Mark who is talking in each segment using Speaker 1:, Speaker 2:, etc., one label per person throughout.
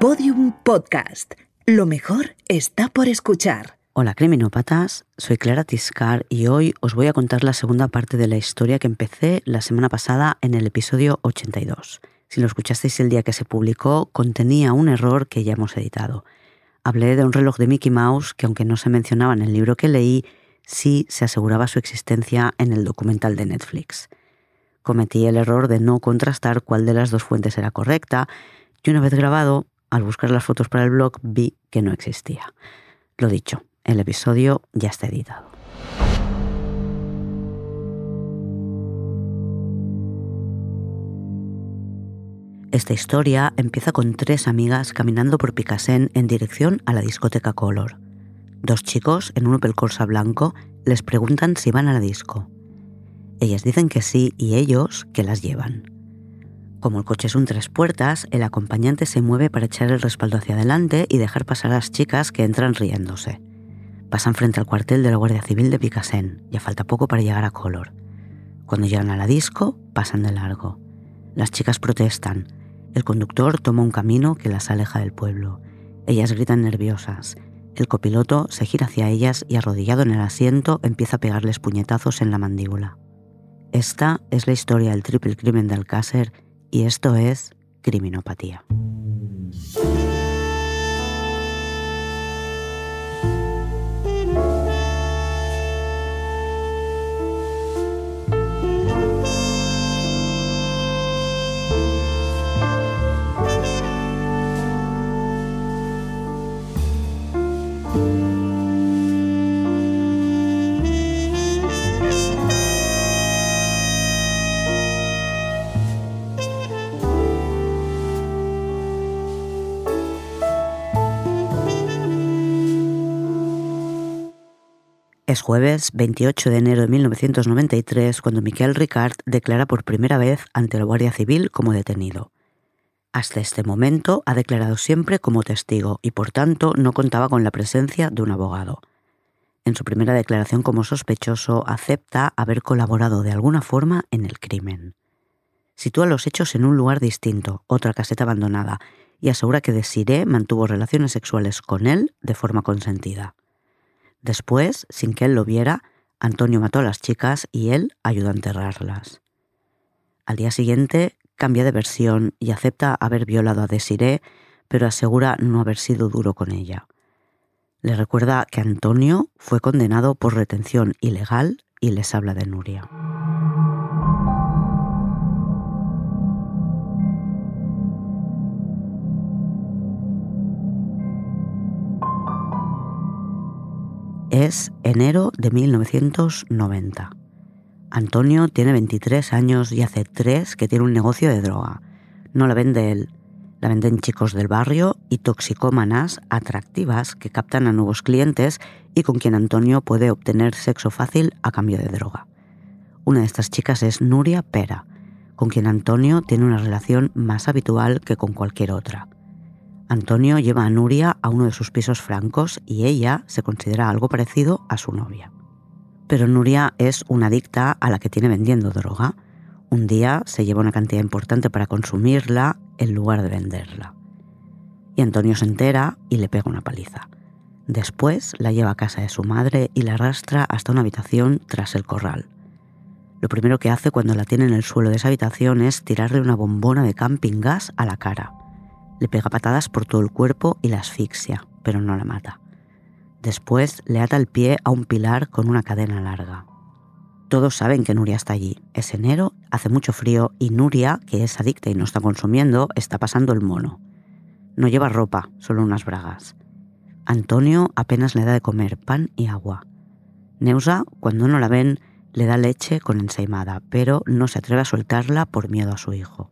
Speaker 1: Podium Podcast. Lo mejor está por escuchar.
Speaker 2: Hola criminópatas, soy Clara Tiscar y hoy os voy a contar la segunda parte de la historia que empecé la semana pasada en el episodio 82. Si lo escuchasteis el día que se publicó, contenía un error que ya hemos editado. Hablé de un reloj de Mickey Mouse que aunque no se mencionaba en el libro que leí, sí se aseguraba su existencia en el documental de Netflix. Cometí el error de no contrastar cuál de las dos fuentes era correcta y una vez grabado, al buscar las fotos para el blog vi que no existía. Lo dicho, el episodio ya está editado. Esta historia empieza con tres amigas caminando por Picassent en dirección a la discoteca Color. Dos chicos en un Opel Corsa blanco les preguntan si van a la disco. Ellas dicen que sí y ellos que las llevan. Como el coche es un tres puertas, el acompañante se mueve para echar el respaldo hacia adelante y dejar pasar a las chicas que entran riéndose. Pasan frente al cuartel de la Guardia Civil de Picassent. Ya falta poco para llegar a Color. Cuando llegan a la disco, pasan de largo. Las chicas protestan. El conductor toma un camino que las aleja del pueblo. Ellas gritan nerviosas. El copiloto se gira hacia ellas y arrodillado en el asiento empieza a pegarles puñetazos en la mandíbula. Esta es la historia del triple crimen de Alcácer y esto es criminopatía. Es jueves 28 de enero de 1993 cuando Miquel Ricard declara por primera vez ante la Guardia Civil como detenido. Hasta este momento ha declarado siempre como testigo y por tanto no contaba con la presencia de un abogado. En su primera declaración como sospechoso acepta haber colaborado de alguna forma en el crimen. Sitúa los hechos en un lugar distinto, otra caseta abandonada, y asegura que Desiree mantuvo relaciones sexuales con él de forma consentida. Después, sin que él lo viera, Antonio mató a las chicas y él ayudó a enterrarlas. Al día siguiente cambia de versión y acepta haber violado a Desiree, pero asegura no haber sido duro con ella. Le recuerda que Antonio fue condenado por retención ilegal y les habla de Nuria. Es enero de 1990. Antonio tiene 23 años y hace tres que tiene un negocio de droga. No la vende él, la venden chicos del barrio y toxicómanas atractivas que captan a nuevos clientes y con quien Antonio puede obtener sexo fácil a cambio de droga. Una de estas chicas es Nuria Pera, con quien Antonio tiene una relación más habitual que con cualquier otra. Antonio lleva a Nuria a uno de sus pisos francos y ella se considera algo parecido a su novia. Pero Nuria es una adicta a la que tiene vendiendo droga. Un día se lleva una cantidad importante para consumirla en lugar de venderla. Y Antonio se entera y le pega una paliza. Después la lleva a casa de su madre y la arrastra hasta una habitación tras el corral. Lo primero que hace cuando la tiene en el suelo de esa habitación es tirarle una bombona de camping gas a la cara. Le pega patadas por todo el cuerpo y la asfixia, pero no la mata. Después le ata el pie a un pilar con una cadena larga. Todos saben que Nuria está allí. Es enero, hace mucho frío y Nuria, que es adicta y no está consumiendo, está pasando el mono. No lleva ropa, solo unas bragas. Antonio apenas le da de comer pan y agua. Neusa, cuando no la ven, le da leche con ensaimada, pero no se atreve a soltarla por miedo a su hijo.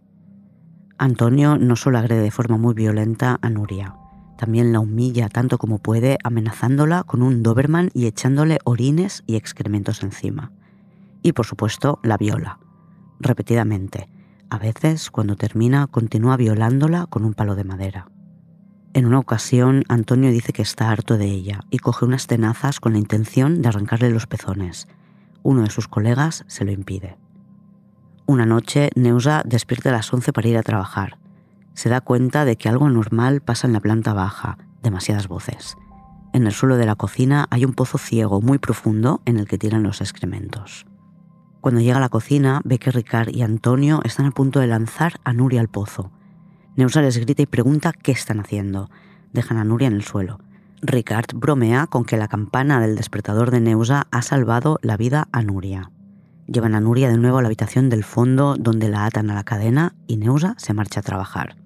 Speaker 2: Antonio no solo agrede de forma muy violenta a Nuria, también la humilla tanto como puede, amenazándola con un Doberman y echándole orines y excrementos encima. Y por supuesto, la viola, repetidamente. A veces, cuando termina, continúa violándola con un palo de madera. En una ocasión, Antonio dice que está harto de ella y coge unas tenazas con la intención de arrancarle los pezones. Uno de sus colegas se lo impide. Una noche, Neusa despierta a las 11 para ir a trabajar. se da cuenta de que algo anormal pasa en la planta baja, demasiadas voces. En el suelo de la cocina hay un pozo ciego muy profundo en el que tiran los excrementos. Cuando llega a la cocina, ve que Ricard y Antonio están a punto de lanzar a Nuria al pozo. Neusa les grita y pregunta qué están haciendo. Dejan a Nuria en el suelo. Ricard bromea con que la campana del despertador de Neusa ha salvado la vida a Nuria. Llevan a Nuria de nuevo a la habitación del fondo donde la atan a la cadena y Neusa se marcha a trabajar.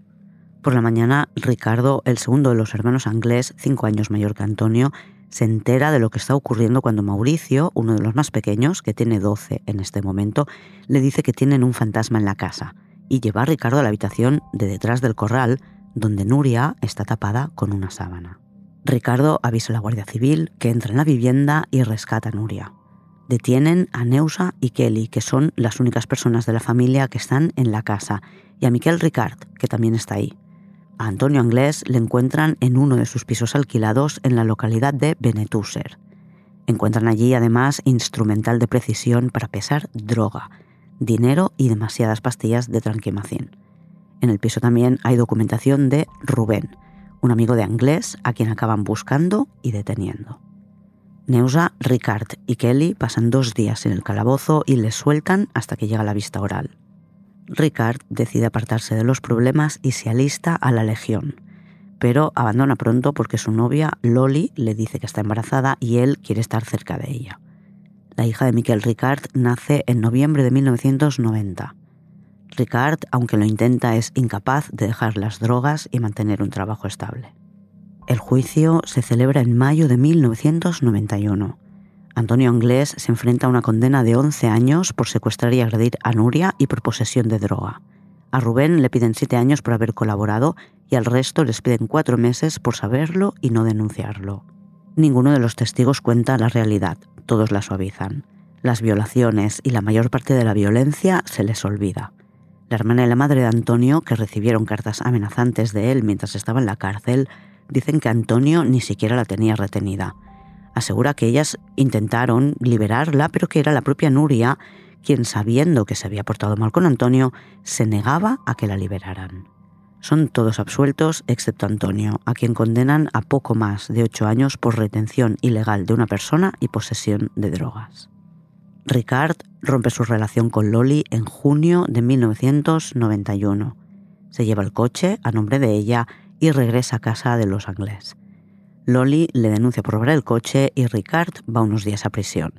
Speaker 2: Por la mañana, Ricardo, el segundo de los hermanos Anglés, cinco años mayor que Antonio, se entera de lo que está ocurriendo cuando Mauricio, uno de los más pequeños, que tiene 12 en este momento, le dice que tienen un fantasma en la casa y lleva a Ricardo a la habitación de detrás del corral, donde Nuria está tapada con una sábana. Ricardo avisa a la Guardia Civil que entra en la vivienda y rescata a Nuria. Detienen a Neusa y Kelly, que son las únicas personas de la familia que están en la casa, y a Miquel Ricard, que también está ahí. A Antonio Anglés le encuentran en uno de sus pisos alquilados en la localidad de Benetúser. Encuentran allí además instrumental de precisión para pesar droga, dinero y demasiadas pastillas de tranquimacin. En el piso también hay documentación de Rubén, un amigo de Anglés a quien acaban buscando y deteniendo. Neusa, Ricard y Kelly pasan dos días en el calabozo y les sueltan hasta que llega la vista oral. Ricard decide apartarse de los problemas y se alista a la Legión, pero abandona pronto porque su novia, Loli, le dice que está embarazada y él quiere estar cerca de ella. La hija de Miquel Ricard nace en noviembre de 1990. Ricard, aunque lo intenta, es incapaz de dejar las drogas y mantener un trabajo estable. El juicio se celebra en mayo de 1991. Antonio Anglés se enfrenta a una condena de 11 años por secuestrar y agredir a Nuria y por posesión de droga. A Rubén le piden 7 años por haber colaborado y al resto les piden 4 meses por saberlo y no denunciarlo. Ninguno de los testigos cuenta la realidad, todos la suavizan. Las violaciones y la mayor parte de la violencia se les olvida. La hermana y la madre de Antonio, que recibieron cartas amenazantes de él mientras estaba en la cárcel, dicen que Antonio ni siquiera la tenía retenida. Asegura que ellas intentaron liberarla, pero que era la propia Nuria quien, sabiendo que se había portado mal con Antonio, se negaba a que la liberaran. Son todos absueltos excepto Antonio, a quien condenan a poco más de ocho años por retención ilegal de una persona y posesión de drogas. Ricard rompe su relación con Loli en junio de 1991. Se lleva el coche a nombre de ella y regresa a casa de los Anglés. Loli le denuncia por robar el coche y Ricard va unos días a prisión.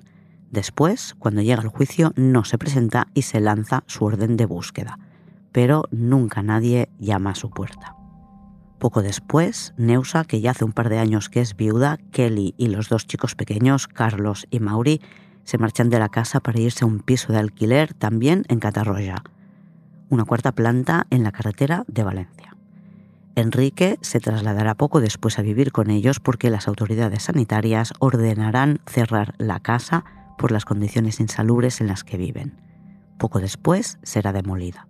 Speaker 2: Después, cuando llega al juicio, no se presenta y se lanza su orden de búsqueda pero nunca nadie llama a su puerta. Poco después, Neusa, que ya hace un par de años que es viuda, Kelly y los dos chicos pequeños, Carlos y Mauri, se marchan de la casa para irse a un piso de alquiler también en Catarroya, una cuarta planta en la carretera de Valencia. Enrique se trasladará poco después a vivir con ellos porque las autoridades sanitarias ordenarán cerrar la casa por las condiciones insalubres en las que viven. Poco después será demolida.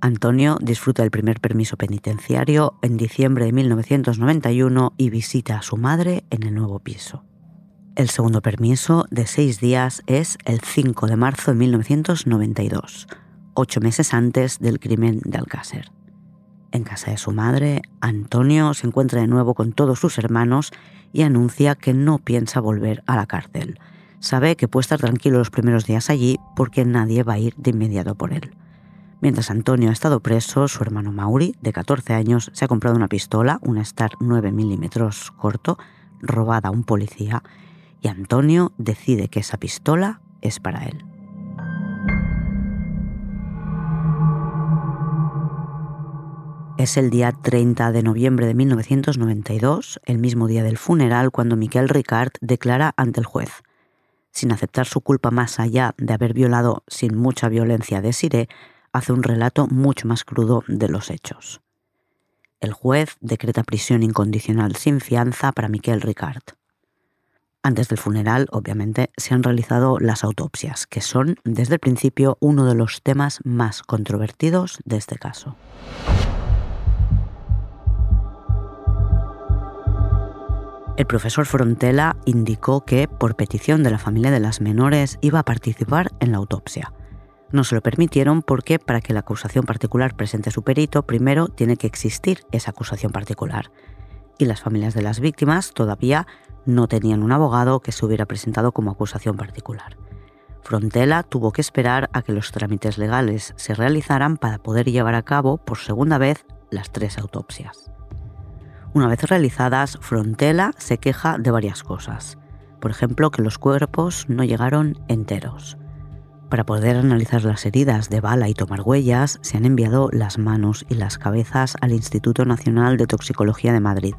Speaker 2: Antonio disfruta del primer permiso penitenciario en diciembre de 1991 y visita a su madre en el nuevo piso. El segundo permiso de seis días es el 5 de marzo de 1992, ocho meses antes del crimen de Alcácer. En casa de su madre, Antonio se encuentra de nuevo con todos sus hermanos y anuncia que no piensa volver a la cárcel. Sabe que puede estar tranquilo los primeros días allí porque nadie va a ir de inmediato por él. Mientras Antonio ha estado preso, su hermano Mauri, de 14 años, se ha comprado una pistola, una Star 9 milímetros corto, robada a un policía, y Antonio decide que esa pistola es para él. Es el día 30 de noviembre de 1992, el mismo día del funeral, cuando Miquel Ricard declara ante el juez. Sin aceptar su culpa más allá de haber violado sin mucha violencia a Desiree, hace un relato mucho más crudo de los hechos. El juez decreta prisión incondicional sin fianza para Miquel Ricard. Antes del funeral, obviamente, se han realizado las autopsias, que son desde el principio uno de los temas más controvertidos de este caso. El profesor Frontela indicó que, por petición de la familia de las menores, iba a participar en la autopsia No se lo permitieron porque para que la acusación particular presente su perito, primero tiene que existir esa acusación particular. Y las familias de las víctimas todavía no tenían un abogado que se hubiera presentado como acusación particular. Frontela tuvo que esperar a que los trámites legales se realizaran para poder llevar a cabo por segunda vez las tres autopsias. Una vez realizadas, Frontela se queja de varias cosas. Por ejemplo, que los cuerpos no llegaron enteros. Para poder analizar las heridas de bala y tomar huellas, se han enviado las manos y las cabezas al Instituto Nacional de Toxicología de Madrid.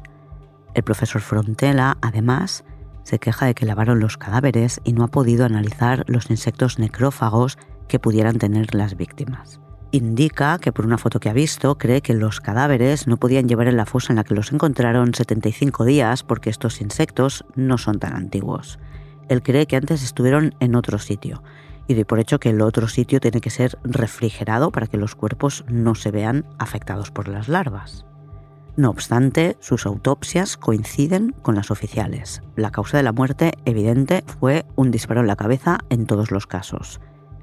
Speaker 2: El profesor Frontela, además, se queja de que lavaron los cadáveres y no ha podido analizar los insectos necrófagos que pudieran tener las víctimas. Indica que por una foto que ha visto cree que los cadáveres no podían llevar en la fosa en la que los encontraron 75 días porque estos insectos no son tan antiguos. Él cree que antes estuvieron en otro sitio y de por hecho que el otro sitio tiene que ser refrigerado para que los cuerpos no se vean afectados por las larvas. No obstante, sus autopsias coinciden con las oficiales. La causa de la muerte evidente fue un disparo en la cabeza en todos los casos.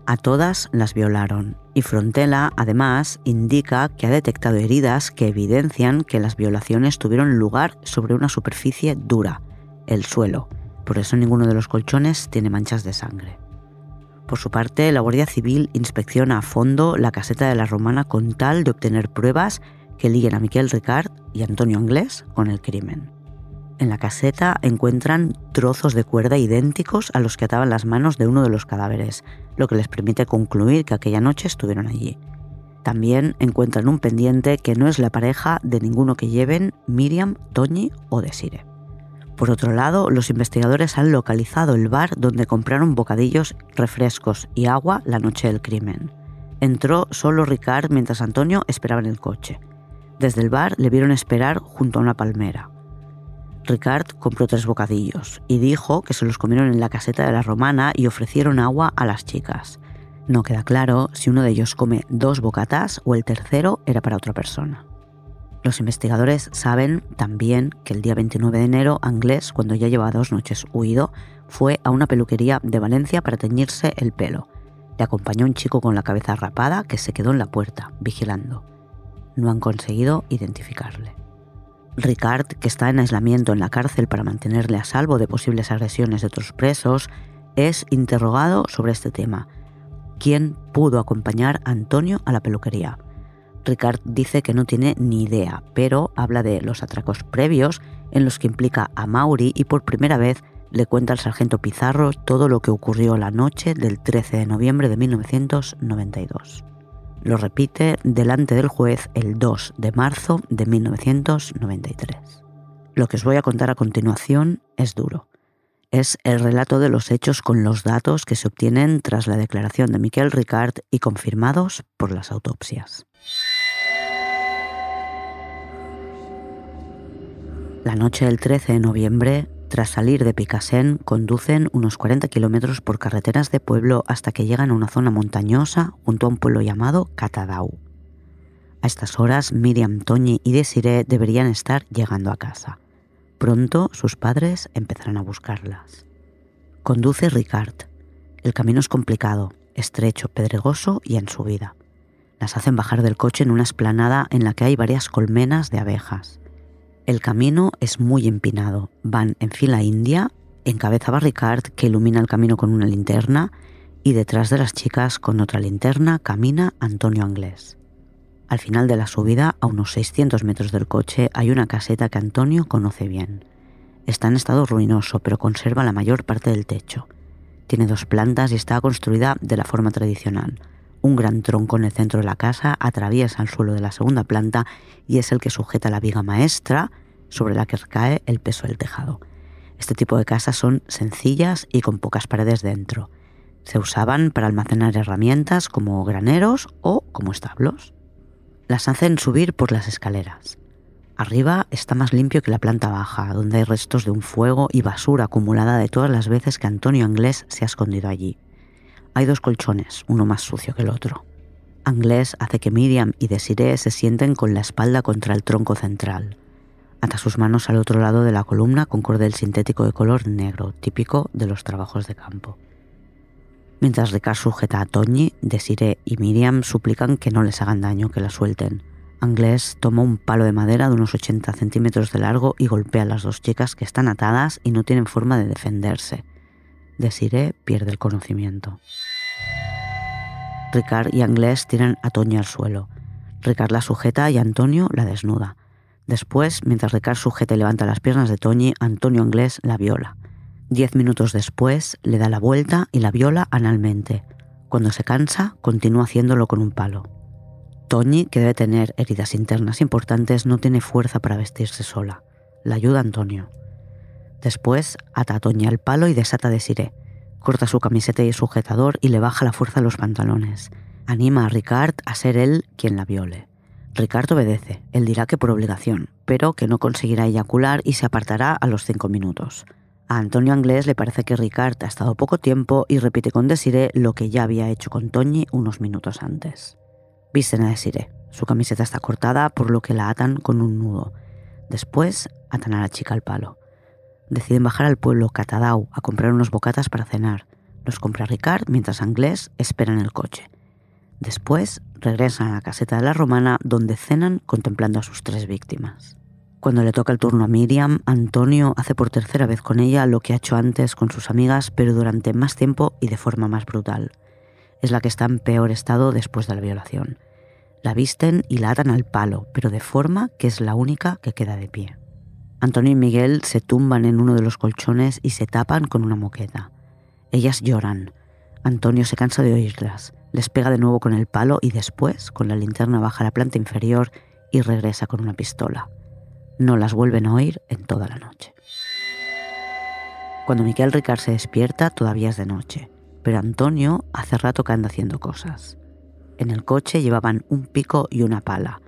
Speaker 2: A todas las violaron y Frontela además indica que ha detectado heridas que evidencian que las violaciones tuvieron lugar sobre una superficie dura, el suelo. Por eso ninguno de los colchones tiene manchas de sangre. Por su parte, la Guardia Civil inspecciona a fondo la caseta de la Romana con tal de obtener pruebas que liguen a Miquel Ricard y Antonio Anglés con el crimen. En la caseta encuentran trozos de cuerda idénticos a los que ataban las manos de uno de los cadáveres, lo que les permite concluir que aquella noche estuvieron allí. También encuentran un pendiente que no es la pareja de ninguno que lleven Miriam, Toñi o Desire. Por otro lado, los investigadores han localizado el bar donde compraron bocadillos, refrescos y agua la noche del crimen. Entró solo Ricard mientras Antonio esperaba en el coche. Desde el bar le vieron esperar junto a una palmera. Ricard compró tres bocadillos y dijo que se los comieron en la caseta de la romana y ofrecieron agua a las chicas. No queda claro si uno de ellos come dos bocatas o el tercero era para otra persona. Los investigadores saben también que el día 29 de enero, Anglés, cuando ya llevaba dos noches huido, fue a una peluquería de Valencia para teñirse el pelo. Le acompañó un chico con la cabeza rapada que se quedó en la puerta, vigilando no han conseguido identificarle. Ricard, que está en aislamiento en la cárcel para mantenerle a salvo de posibles agresiones de otros presos, es interrogado sobre este tema. ¿Quién pudo acompañar a Antonio a la peluquería? Ricard dice que no tiene ni idea, pero habla de los atracos previos en los que implica a Mauri y por primera vez le cuenta al sargento Pizarro todo lo que ocurrió la noche del 13 de noviembre de 1992. Lo repite delante del juez el 2 de marzo de 1993. Lo que os voy a contar a continuación es duro. Es el relato de los hechos con los datos que se obtienen tras la declaración de Miquel Ricard y confirmados por las autopsias. La noche del 13 de noviembre, tras salir de Picasen, conducen unos 40 kilómetros por carreteras de pueblo hasta que llegan a una zona montañosa junto a un pueblo llamado Catadau. A estas horas, Miriam, Toñi y Desiree deberían estar llegando a casa. Pronto sus padres empezarán a buscarlas. Conduce Ricard. El camino es complicado, estrecho, pedregoso y en subida. Las hacen bajar del coche en una esplanada en la que hay varias colmenas de abejas. El camino es muy empinado. Van en fila india, encabezaba Ricard que ilumina el camino con una linterna y detrás de las chicas con otra linterna camina Antonio Anglés. Al final de la subida, a unos 600 metros del coche, hay una caseta que Antonio conoce bien. Está en estado ruinoso, pero conserva la mayor parte del techo. Tiene dos plantas y está construida de la forma tradicional. Un gran tronco en el centro de la casa atraviesa el suelo de la segunda planta y es el que sujeta la viga maestra sobre la que recae el peso del tejado. Este tipo de casas son sencillas y con pocas paredes dentro. Se usaban para almacenar herramientas como graneros o como establos. Las hacen subir por las escaleras. Arriba está más limpio que la planta baja, donde hay restos de un fuego y basura acumulada de todas las veces que Antonio Anglés se ha escondido allí. Hay dos colchones, uno más sucio que el otro. Anglés hace que Miriam y Desiree se sienten con la espalda contra el tronco central. Ata sus manos al otro lado de la columna con cordel sintético de color negro, típico de los trabajos de campo. Mientras Ricard sujeta a Toñi, Desiree y Miriam suplican que no les hagan daño, que la suelten. Anglés toma un palo de madera de unos 80 centímetros de largo y golpea a las dos chicas que están atadas y no tienen forma de defenderse. Desiree pierde el conocimiento. Ricard y Anglés tiran a Toñi al suelo. Ricard la sujeta y Antonio la desnuda. Después, mientras Ricard sujeta y levanta las piernas de Toñi, Antonio Anglés la viola. Diez minutos después, le da la vuelta y la viola analmente. Cuando se cansa, continúa haciéndolo con un palo. Toñi, que debe tener heridas internas importantes, no tiene fuerza para vestirse sola. La ayuda Antonio. Después, ata a Toñi al palo y desata de Siré. Corta su camiseta y sujetador y le baja la fuerza a los pantalones. Anima a Ricard a ser él quien la viole. Ricard obedece. Él dirá que por obligación, pero que no conseguirá eyacular y se apartará a los cinco minutos. A Antonio Anglés le parece que Ricard ha estado poco tiempo y repite con Desiree lo que ya había hecho con Toñi unos minutos antes. Visten a Desiree. Su camiseta está cortada, por lo que la atan con un nudo. Después atan a la chica al palo. Deciden bajar al pueblo Catadau a comprar unos bocatas para cenar. Los compra Ricard mientras Anglés espera en el coche. Después regresan a la caseta de la romana donde cenan contemplando a sus tres víctimas. Cuando le toca el turno a Miriam, Antonio hace por tercera vez con ella lo que ha hecho antes con sus amigas, pero durante más tiempo y de forma más brutal. Es la que está en peor estado después de la violación. La visten y la atan al palo, pero de forma que es la única que queda de pie. Antonio y Miguel se tumban en uno de los colchones y se tapan con una moqueta. Ellas lloran. Antonio se cansa de oírlas, les pega de nuevo con el palo y después, con la linterna baja la planta inferior y regresa con una pistola no las vuelven a oír en toda la noche. Cuando Miquel Ricard se despierta, todavía es de noche, pero Antonio hace rato que anda haciendo cosas. En el coche llevaban un pico y una pala.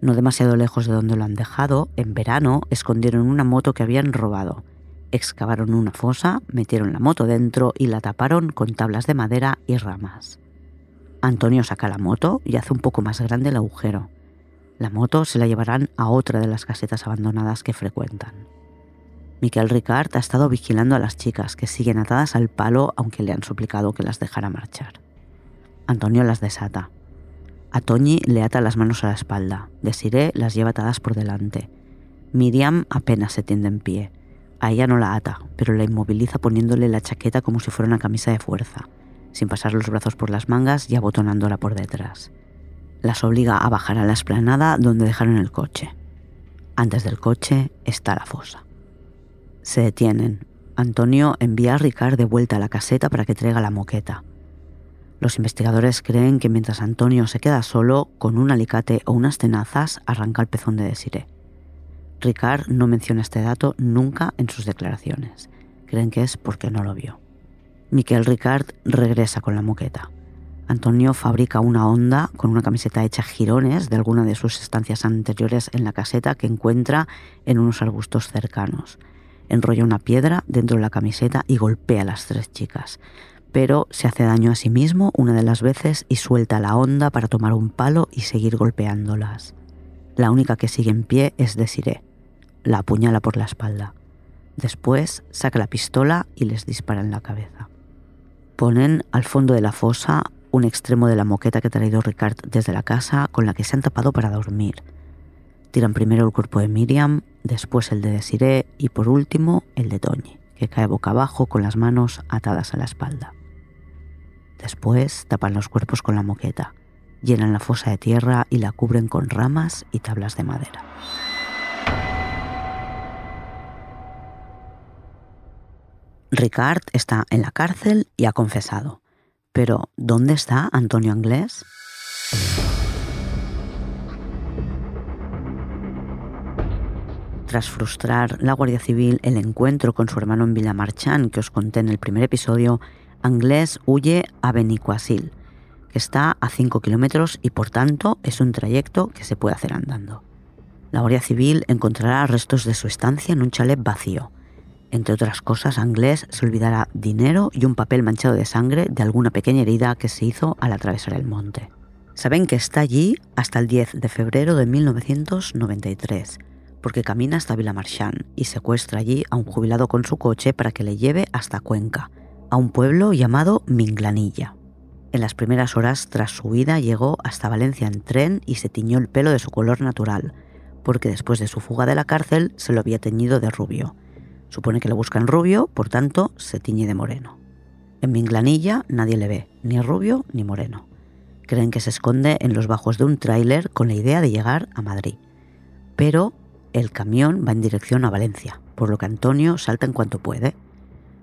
Speaker 2: No demasiado lejos de donde lo han dejado, en verano escondieron una moto que habían robado. Excavaron una fosa, metieron la moto dentro y la taparon con tablas de madera y ramas. Antonio saca la moto y hace un poco más grande el agujero. La moto se la llevarán a otra de las casetas abandonadas que frecuentan. Miquel Ricard ha estado vigilando a las chicas que siguen atadas al palo aunque le han suplicado que las dejara marchar. Antonio las desata. A Toñi le ata las manos a la espalda. Desiree las lleva atadas por delante. Miriam apenas se tiende en pie. A ella no la ata, pero la inmoviliza poniéndole la chaqueta como si fuera una camisa de fuerza, sin pasar los brazos por las mangas y abotonándola por detrás las obliga a bajar a la esplanada donde dejaron el coche. Antes del coche está la fosa. Se detienen. Antonio envía a Ricard de vuelta a la caseta para que traiga la moqueta. Los investigadores creen que mientras Antonio se queda solo, con un alicate o unas tenazas arranca el pezón de Desiree. Ricard no menciona este dato nunca en sus declaraciones. Creen que es porque no lo vio. Miquel Ricard regresa con la moqueta. Antonio fabrica una onda con una camiseta hecha girones de alguna de sus estancias anteriores en la caseta que encuentra en unos arbustos cercanos. Enrolla una piedra dentro de la camiseta y golpea a las tres chicas, pero se hace daño a sí mismo una de las veces y suelta la onda para tomar un palo y seguir golpeándolas. La única que sigue en pie es Desiree. La apuñala por la espalda. Después saca la pistola y les dispara en la cabeza. Ponen al fondo de la fosa un extremo de la moqueta que ha traído Ricard desde la casa con la que se han tapado para dormir. Tiran primero el cuerpo de Miriam, después el de Desiree y por último el de Toñi, que cae boca abajo con las manos atadas a la espalda. Después tapan los cuerpos con la moqueta, llenan la fosa de tierra y la cubren con ramas y tablas de madera. Ricard está en la cárcel y ha confesado. Pero, ¿dónde está Antonio Anglés? Tras frustrar la Guardia Civil el encuentro con su hermano en Villamarchán que os conté en el primer episodio, Anglés huye a Benicuasil, que está a 5 kilómetros y por tanto es un trayecto que se puede hacer andando. La Guardia Civil encontrará restos de su estancia en un chalet vacío, entre otras cosas, Anglés se olvidará dinero y un papel manchado de sangre de alguna pequeña herida que se hizo al atravesar el monte. Saben que está allí hasta el 10 de febrero de 1993, porque camina hasta Villamarchán y secuestra allí a un jubilado con su coche para que le lleve hasta Cuenca, a un pueblo llamado Minglanilla. En las primeras horas tras su huida llegó hasta Valencia en tren y se tiñó el pelo de su color natural, porque después de su fuga de la cárcel se lo había teñido de rubio. Supone que lo buscan rubio, por tanto se tiñe de moreno. En Minglanilla nadie le ve, ni rubio ni moreno. Creen que se esconde en los bajos de un tráiler con la idea de llegar a Madrid. Pero el camión va en dirección a Valencia, por lo que Antonio salta en cuanto puede.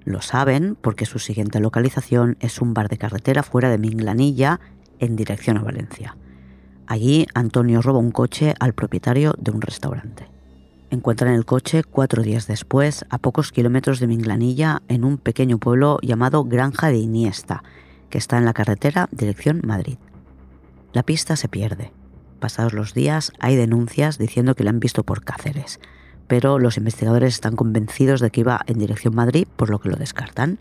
Speaker 2: Lo saben porque su siguiente localización es un bar de carretera fuera de Minglanilla en dirección a Valencia. Allí Antonio roba un coche al propietario de un restaurante. Encuentran el coche cuatro días después, a pocos kilómetros de Minglanilla, en un pequeño pueblo llamado Granja de Iniesta, que está en la carretera dirección Madrid. La pista se pierde. Pasados los días hay denuncias diciendo que le han visto por Cáceres, pero los investigadores están convencidos de que iba en dirección Madrid, por lo que lo descartan,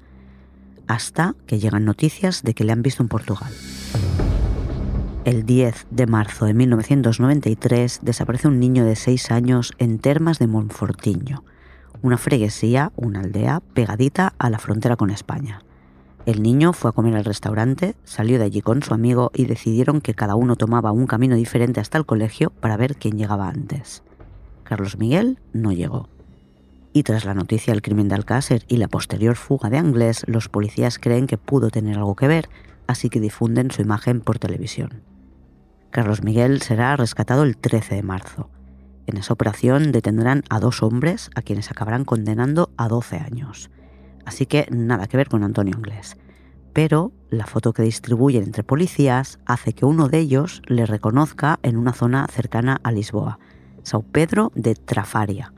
Speaker 2: hasta que llegan noticias de que le han visto en Portugal. El 10 de marzo de 1993 desaparece un niño de 6 años en Termas de Monfortiño, una freguesía, una aldea pegadita a la frontera con España. El niño fue a comer al restaurante, salió de allí con su amigo y decidieron que cada uno tomaba un camino diferente hasta el colegio para ver quién llegaba antes. Carlos Miguel no llegó. Y tras la noticia del crimen de Alcácer y la posterior fuga de Anglés, los policías creen que pudo tener algo que ver, así que difunden su imagen por televisión. Carlos Miguel será rescatado el 13 de marzo. En esa operación detendrán a dos hombres a quienes acabarán condenando a 12 años. Así que nada que ver con Antonio Inglés. Pero la foto que distribuyen entre policías hace que uno de ellos le reconozca en una zona cercana a Lisboa, Sao Pedro de Trafaria.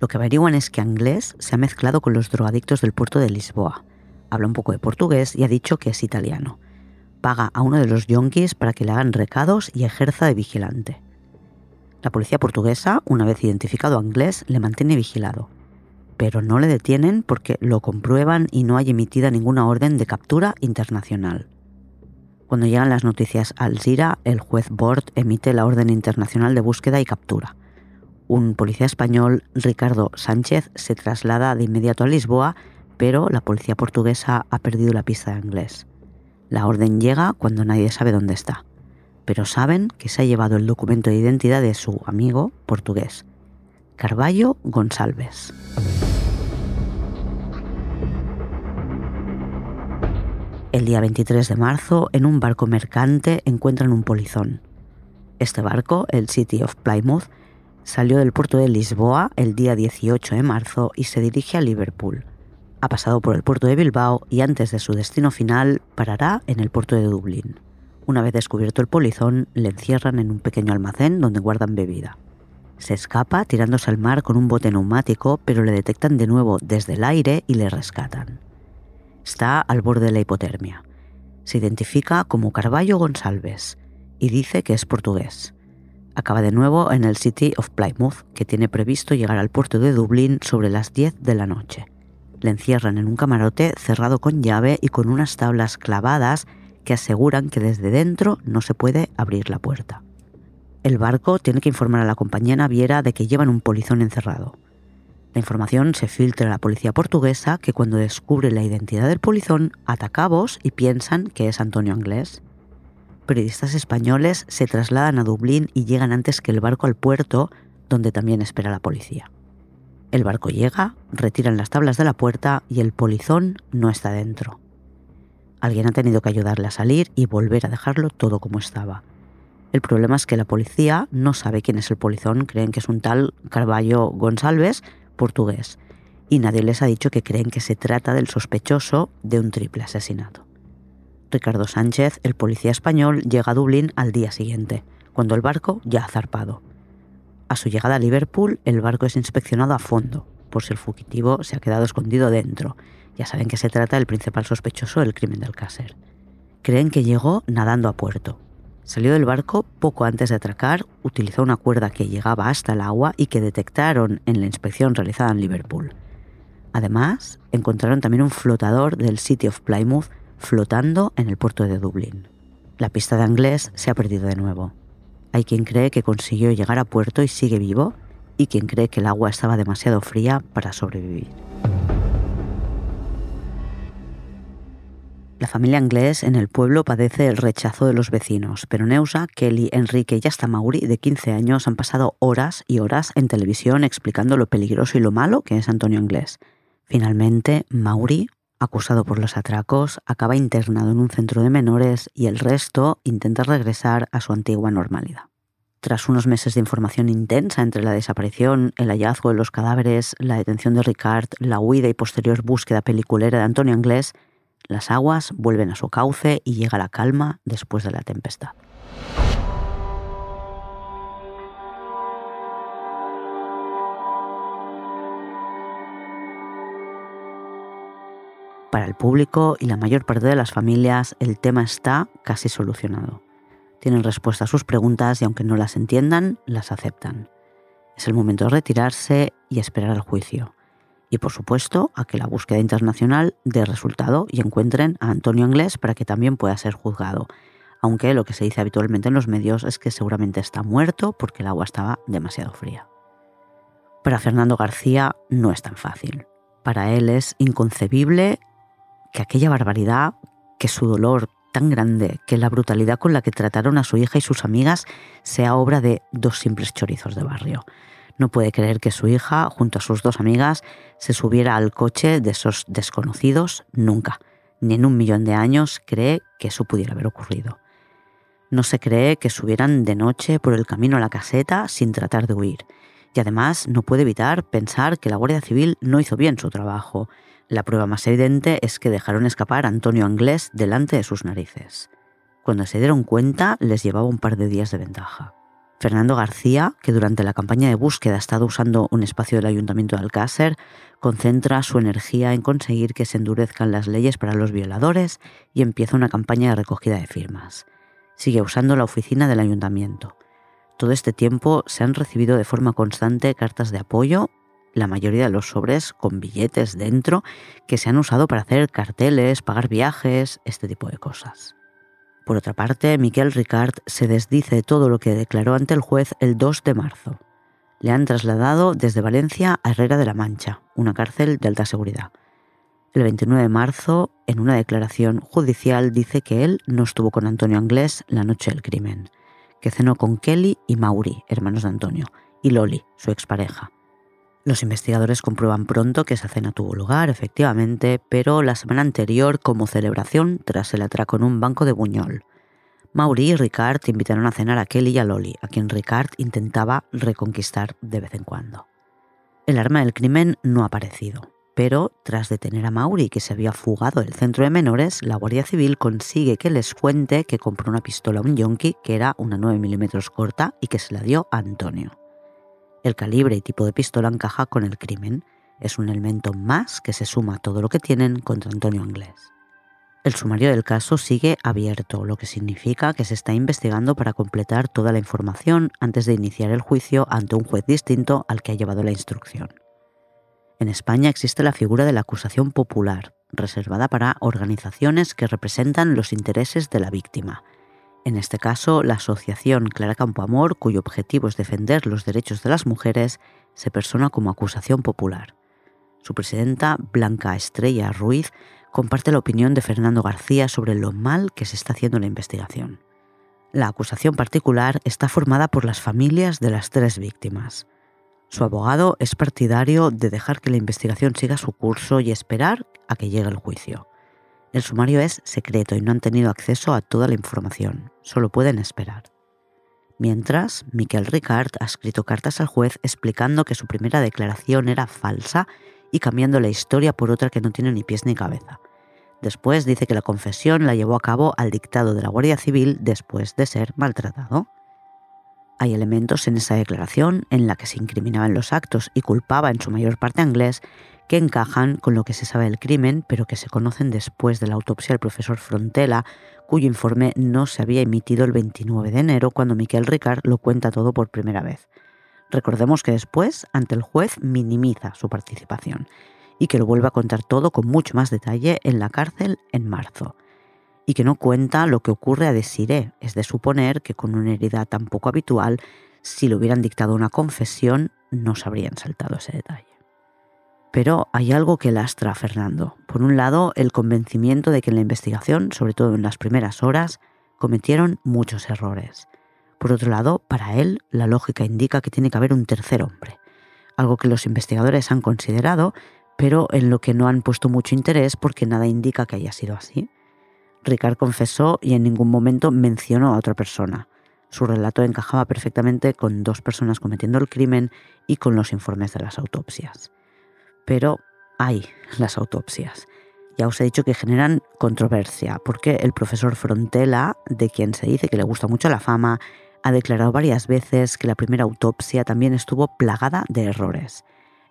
Speaker 2: Lo que averiguan es que Anglés se ha mezclado con los drogadictos del puerto de Lisboa. Habla un poco de portugués y ha dicho que es italiano paga a uno de los yonkis para que le hagan recados y ejerza de vigilante. La policía portuguesa, una vez identificado a Anglés, le mantiene vigilado, pero no le detienen porque lo comprueban y no hay emitida ninguna orden de captura internacional. Cuando llegan las noticias al Zira, el juez Bort emite la orden internacional de búsqueda y captura. Un policía español, Ricardo Sánchez, se traslada de inmediato a Lisboa, pero la policía portuguesa ha perdido la pista de Anglés. La orden llega cuando nadie sabe dónde está, pero saben que se ha llevado el documento de identidad de su amigo portugués, Carballo Gonçalves. El día 23 de marzo, en un barco mercante encuentran un polizón. Este barco, el City of Plymouth, salió del puerto de Lisboa el día 18 de marzo y se dirige a Liverpool ha pasado por el puerto de Bilbao y antes de su destino final parará en el puerto de Dublín. Una vez descubierto el polizón, le encierran en un pequeño almacén donde guardan bebida. Se escapa tirándose al mar con un bote neumático, pero le detectan de nuevo desde el aire y le rescatan. Está al borde de la hipotermia. Se identifica como Carballo Gonçalves y dice que es portugués. Acaba de nuevo en el City of Plymouth, que tiene previsto llegar al puerto de Dublín sobre las 10 de la noche le encierran en un camarote cerrado con llave y con unas tablas clavadas que aseguran que desde dentro no se puede abrir la puerta. El barco tiene que informar a la compañía naviera de que llevan un polizón encerrado. La información se filtra a la policía portuguesa que cuando descubre la identidad del polizón ataca a vos y piensan que es Antonio Anglés. Periodistas españoles se trasladan a Dublín y llegan antes que el barco al puerto donde también espera la policía. El barco llega, retiran las tablas de la puerta y el polizón no está dentro. Alguien ha tenido que ayudarle a salir y volver a dejarlo todo como estaba. El problema es que la policía no sabe quién es el polizón, creen que es un tal Carballo González, portugués, y nadie les ha dicho que creen que se trata del sospechoso de un triple asesinato. Ricardo Sánchez, el policía español, llega a Dublín al día siguiente, cuando el barco ya ha zarpado. A su llegada a Liverpool, el barco es inspeccionado a fondo, por si el fugitivo se ha quedado escondido dentro. Ya saben que se trata del principal sospechoso del crimen del Alcácer. Creen que llegó nadando a puerto. Salió del barco poco antes de atracar, utilizó una cuerda que llegaba hasta el agua y que detectaron en la inspección realizada en Liverpool. Además, encontraron también un flotador del City of Plymouth flotando en el puerto de Dublín. La pista de Anglés se ha perdido de nuevo. Hay quien cree que consiguió llegar a puerto y sigue vivo, y quien cree que el agua estaba demasiado fría para sobrevivir. La familia inglés en el pueblo padece el rechazo de los vecinos, pero Neusa, Kelly, Enrique y hasta Mauri, de 15 años, han pasado horas y horas en televisión explicando lo peligroso y lo malo que es Antonio Inglés. Finalmente, Mauri, acusado por los atracos, acaba internado en un centro de menores y el resto intenta regresar a su antigua normalidad. Tras unos meses de información intensa entre la desaparición, el hallazgo de los cadáveres, la detención de Ricard, la huida y posterior búsqueda peliculera de Antonio Inglés, las aguas vuelven a su cauce y llega la calma después de la tempestad. Para el público y la mayor parte de las familias, el tema está casi solucionado. Tienen respuesta a sus preguntas y aunque no las entiendan, las aceptan. Es el momento de retirarse y esperar al juicio y por supuesto a que la búsqueda internacional dé resultado y encuentren a Antonio Inglés para que también pueda ser juzgado, aunque lo que se dice habitualmente en los medios es que seguramente está muerto porque el agua estaba demasiado fría. Para Fernando García no es tan fácil. Para él es inconcebible que aquella barbaridad, que su dolor tan grande, que la brutalidad con la que trataron a su hija y sus amigas sea obra de dos simples chorizos de barrio. No puede creer que su hija, junto a sus dos amigas, se subiera al coche de esos desconocidos nunca. Ni en un millón de años cree que eso pudiera haber ocurrido. No se cree que subieran de noche por el camino a la caseta sin tratar de huir. Y además no puede evitar pensar que la Guardia Civil no hizo bien su trabajo. La prueba más evidente es que dejaron escapar a Antonio Anglés delante de sus narices. Cuando se dieron cuenta les llevaba un par de días de ventaja. Fernando García, que durante la campaña de búsqueda ha estado usando un espacio del Ayuntamiento de Alcácer, concentra su energía en conseguir que se endurezcan las leyes para los violadores y empieza una campaña de recogida de firmas. Sigue usando la oficina del Ayuntamiento. Todo este tiempo se han recibido de forma constante cartas de apoyo, la mayoría de los sobres con billetes dentro, que se han usado para hacer carteles, pagar viajes, este tipo de cosas. Por otra parte, Miquel Ricard se desdice de todo lo que declaró ante el juez el 2 de marzo. Le han trasladado desde Valencia a Herrera de la Mancha, una cárcel de alta seguridad. El 29 de marzo, en una declaración judicial, dice que él no estuvo con Antonio Anglés la noche del crimen, que cenó con Kelly y Mauri, hermanos de Antonio, y Loli, su expareja, los investigadores comprueban pronto que esa cena tuvo lugar, efectivamente, pero la semana anterior como celebración tras el atraco en un banco de Buñol. Mauri y Ricard invitaron a cenar a Kelly y a Loli, a quien Ricard intentaba reconquistar de vez en cuando. El arma del crimen no ha aparecido, pero tras detener a Mauri, que se había fugado del centro de menores, la Guardia Civil consigue que les cuente que compró una pistola a un yonki que era una 9 milímetros corta y que se la dio a Antonio. El calibre y tipo de pistola encaja con el crimen. Es un elemento más que se suma a todo lo que tienen contra Antonio Anglés. El sumario del caso sigue abierto, lo que significa que se está investigando para completar toda la información antes de iniciar el juicio ante un juez distinto al que ha llevado la instrucción. En España existe la figura de la acusación popular, reservada para organizaciones que representan los intereses de la víctima, en este caso, la asociación Clara Campoamor, cuyo objetivo es defender los derechos de las mujeres, se persona como acusación popular. Su presidenta, Blanca Estrella Ruiz, comparte la opinión de Fernando García sobre lo mal que se está haciendo la investigación. La acusación particular está formada por las familias de las tres víctimas. Su abogado es partidario de dejar que la investigación siga su curso y esperar a que llegue el juicio. El sumario es secreto y no han tenido acceso a toda la información, solo pueden esperar. Mientras, Miquel Ricard ha escrito cartas al juez explicando que su primera declaración era falsa y cambiando la historia por otra que no tiene ni pies ni cabeza. Después dice que la confesión la llevó a cabo al dictado de la Guardia Civil después de ser maltratado. Hay elementos en esa declaración en la que se incriminaban los actos y culpaba en su mayor parte a inglés que encajan con lo que se sabe del crimen, pero que se conocen después de la autopsia del profesor Frontela, cuyo informe no se había emitido el 29 de enero cuando Miquel Ricard lo cuenta todo por primera vez. Recordemos que después, ante el juez, minimiza su participación y que lo vuelve a contar todo con mucho más detalle en la cárcel en marzo. Y que no cuenta lo que ocurre a Desiré, es de suponer que con una herida tan poco habitual, si le hubieran dictado una confesión, no se habrían saltado ese detalle. Pero hay algo que lastra a Fernando. Por un lado, el convencimiento de que en la investigación, sobre todo en las primeras horas, cometieron muchos errores. Por otro lado, para él, la lógica indica que tiene que haber un tercer hombre, algo que los investigadores han considerado, pero en lo que no han puesto mucho interés porque nada indica que haya sido así. Ricard confesó y en ningún momento mencionó a otra persona. Su relato encajaba perfectamente con dos personas cometiendo el crimen y con los informes de las autopsias. Pero hay las autopsias. Ya os he dicho que generan controversia, porque el profesor Frontela, de quien se dice que le gusta mucho la fama, ha declarado varias veces que la primera autopsia también estuvo plagada de errores.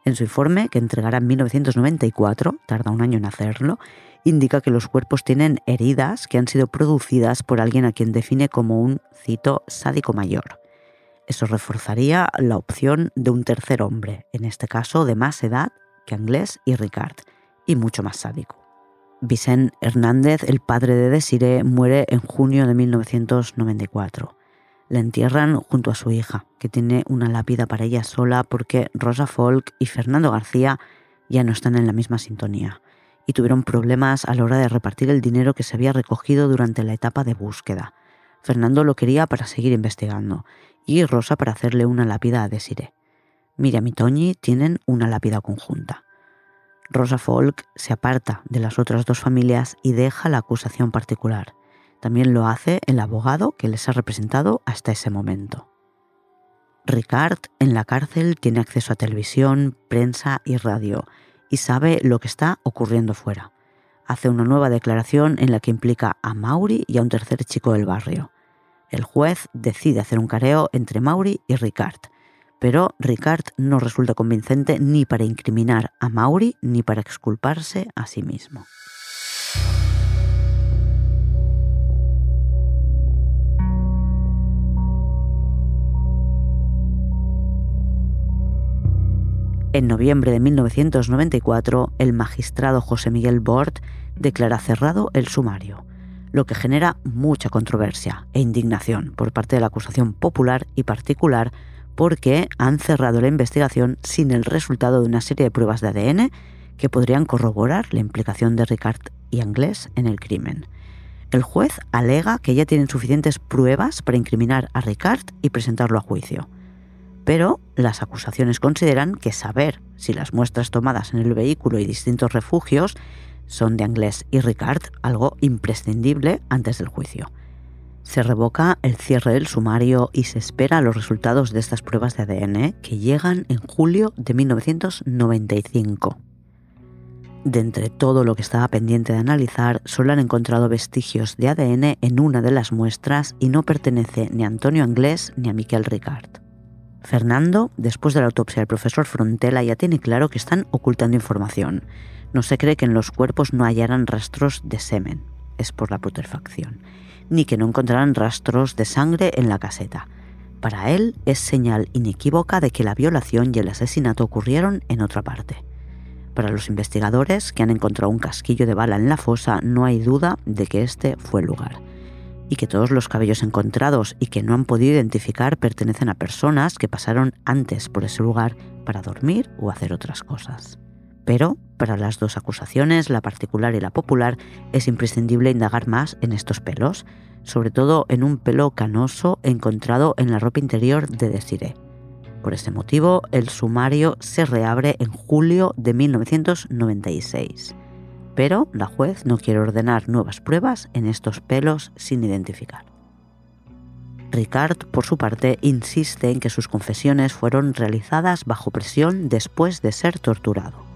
Speaker 2: En su informe, que entregará en 1994, tarda un año en hacerlo, indica que los cuerpos tienen heridas que han sido producidas por alguien a quien define como un, cito, sádico mayor. Eso reforzaría la opción de un tercer hombre, en este caso de más edad que Anglés y Ricard, y mucho más sádico. Vicente Hernández, el padre de Desiree, muere en junio de 1994. La entierran junto a su hija, que tiene una lápida para ella sola porque Rosa Folk y Fernando García ya no están en la misma sintonía y tuvieron problemas a la hora de repartir el dinero que se había recogido durante la etapa de búsqueda. Fernando lo quería para seguir investigando y Rosa para hacerle una lápida a Desiree. Miriam y Toñi tienen una lápida conjunta. Rosa Folk se aparta de las otras dos familias y deja la acusación particular. También lo hace el abogado que les ha representado hasta ese momento. Ricard en la cárcel tiene acceso a televisión, prensa y radio y sabe lo que está ocurriendo fuera. Hace una nueva declaración en la que implica a Mauri y a un tercer chico del barrio. El juez decide hacer un careo entre Mauri y Ricard, pero Ricard no resulta convincente ni para incriminar a Mauri ni para exculparse a sí mismo. En noviembre de 1994, el magistrado José Miguel Bort declara cerrado el sumario, lo que genera mucha controversia e indignación por parte de la acusación popular y particular porque han cerrado la investigación sin el resultado de una serie de pruebas de ADN que podrían corroborar la implicación de Ricard y Anglés en el crimen. El juez alega que ya tienen suficientes pruebas para incriminar a Ricard y presentarlo a juicio. Pero las acusaciones consideran que saber si las muestras tomadas en el vehículo y distintos refugios son de Anglés y Ricard algo imprescindible antes del juicio. Se revoca el cierre del sumario y se espera los resultados de estas pruebas de ADN que llegan en julio de 1995. De entre todo lo que estaba pendiente de analizar, solo han encontrado vestigios de ADN en una de las muestras y no pertenece ni a Antonio Anglés ni a Miquel Ricard. Fernando, después de la autopsia del profesor Frontela, ya tiene claro que están ocultando información. No se cree que en los cuerpos no hallaran rastros de semen. Es por la putrefacción ni que no encontraran rastros de sangre en la caseta. Para él es señal inequívoca de que la violación y el asesinato ocurrieron en otra parte. Para los investigadores que han encontrado un casquillo de bala en la fosa, no hay duda de que este fue el lugar. Y que todos los cabellos encontrados y que no han podido identificar pertenecen a personas que pasaron antes por ese lugar para dormir o hacer otras cosas. Pero para las dos acusaciones, la particular y la popular, es imprescindible indagar más en estos pelos, sobre todo en un pelo canoso encontrado en la ropa interior de Desiree. Por este motivo, el sumario se reabre en julio de 1996. Pero la juez no quiere ordenar nuevas pruebas en estos pelos sin identificar. Ricard, por su parte, insiste en que sus confesiones fueron realizadas bajo presión después de ser torturado.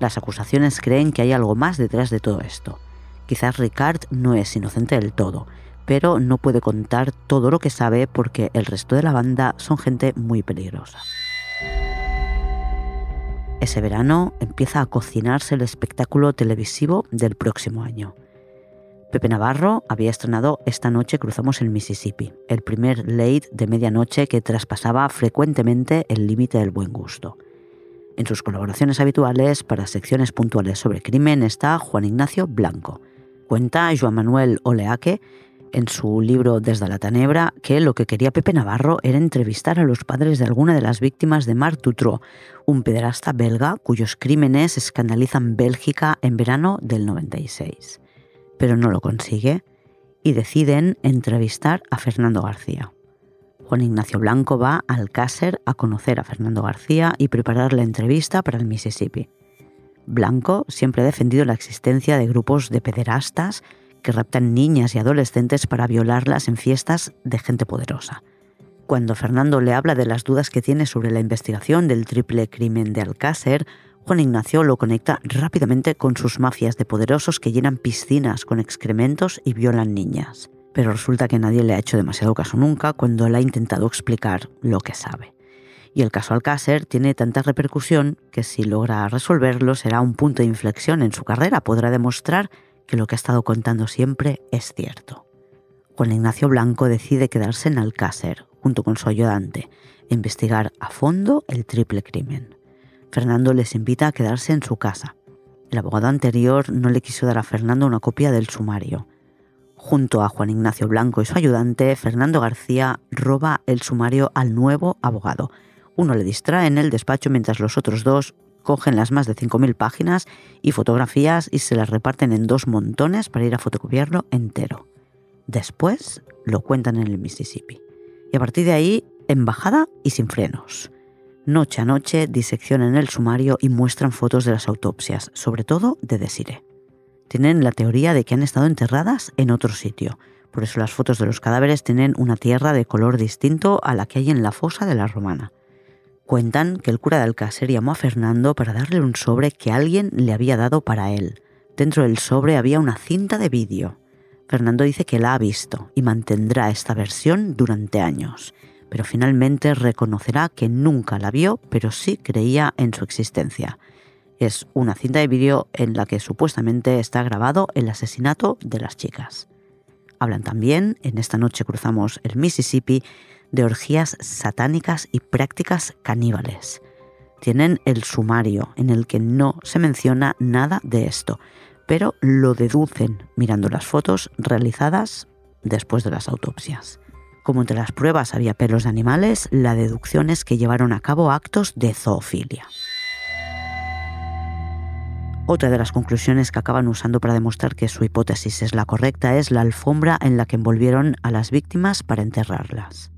Speaker 2: Las acusaciones creen que hay algo más detrás de todo esto. Quizás Ricard no es inocente del todo, pero no puede contar todo lo que sabe porque el resto de la banda son gente muy peligrosa. Ese verano empieza a cocinarse el espectáculo televisivo del próximo año. Pepe Navarro había estrenado Esta noche cruzamos el Mississippi, el primer late de medianoche que traspasaba frecuentemente el límite del buen gusto. En sus colaboraciones habituales para secciones puntuales sobre crimen está Juan Ignacio Blanco. Cuenta Joan Manuel Oleaque en su libro Desde la Tenebra que lo que quería Pepe Navarro era entrevistar a los padres de alguna de las víctimas de Marc Dutroux, un pederasta belga cuyos crímenes escandalizan Bélgica en verano del 96. Pero no lo consigue y deciden entrevistar a Fernando García. Juan Ignacio Blanco va al Alcácer a conocer a Fernando García y preparar la entrevista para el Mississippi. Blanco siempre ha defendido la existencia de grupos de pederastas que raptan niñas y adolescentes para violarlas en fiestas de gente poderosa. Cuando Fernando le habla de las dudas que tiene sobre la investigación del triple crimen de Alcácer, Juan Ignacio lo conecta rápidamente con sus mafias de poderosos que llenan piscinas con excrementos y violan niñas. Pero resulta que nadie le ha hecho demasiado caso nunca cuando él ha intentado explicar lo que sabe. Y el caso Alcácer tiene tanta repercusión que si logra resolverlo será un punto de inflexión en su carrera, podrá demostrar que lo que ha estado contando siempre es cierto. Juan Ignacio Blanco decide quedarse en Alcácer, junto con su ayudante, e investigar a fondo el triple crimen. Fernando les invita a quedarse en su casa. El abogado anterior no le quiso dar a Fernando una copia del sumario. Junto a Juan Ignacio Blanco y su ayudante, Fernando García roba el sumario al nuevo abogado. Uno le distrae en el despacho mientras los otros dos cogen las más de 5.000 páginas y fotografías y se las reparten en dos montones para ir a fotocopiarlo entero. Después lo cuentan en el Mississippi. Y a partir de ahí, embajada y sin frenos. Noche a noche diseccionan el sumario y muestran fotos de las autopsias, sobre todo de Desire. Tienen la teoría de que han estado enterradas en otro sitio, por eso las fotos de los cadáveres tienen una tierra de color distinto a la que hay en la fosa de la romana. Cuentan que el cura de Alcácer llamó a Fernando para darle un sobre que alguien le había dado para él. Dentro del sobre había una cinta de vídeo. Fernando dice que la ha visto y mantendrá esta versión durante años, pero finalmente reconocerá que nunca la vio, pero sí creía en su existencia. Es una cinta de vídeo en la que supuestamente está grabado el asesinato de las chicas. Hablan también, en esta noche cruzamos el Mississippi, de orgías satánicas y prácticas caníbales. Tienen el sumario en el que no se menciona nada de esto, pero lo deducen mirando las fotos realizadas después de las autopsias. Como entre las pruebas había pelos de animales, la deducción es que llevaron a cabo actos de zoofilia. Otra de las conclusiones que acaban usando para demostrar que su hipótesis es la correcta es la alfombra en la que envolvieron a las víctimas para enterrarlas.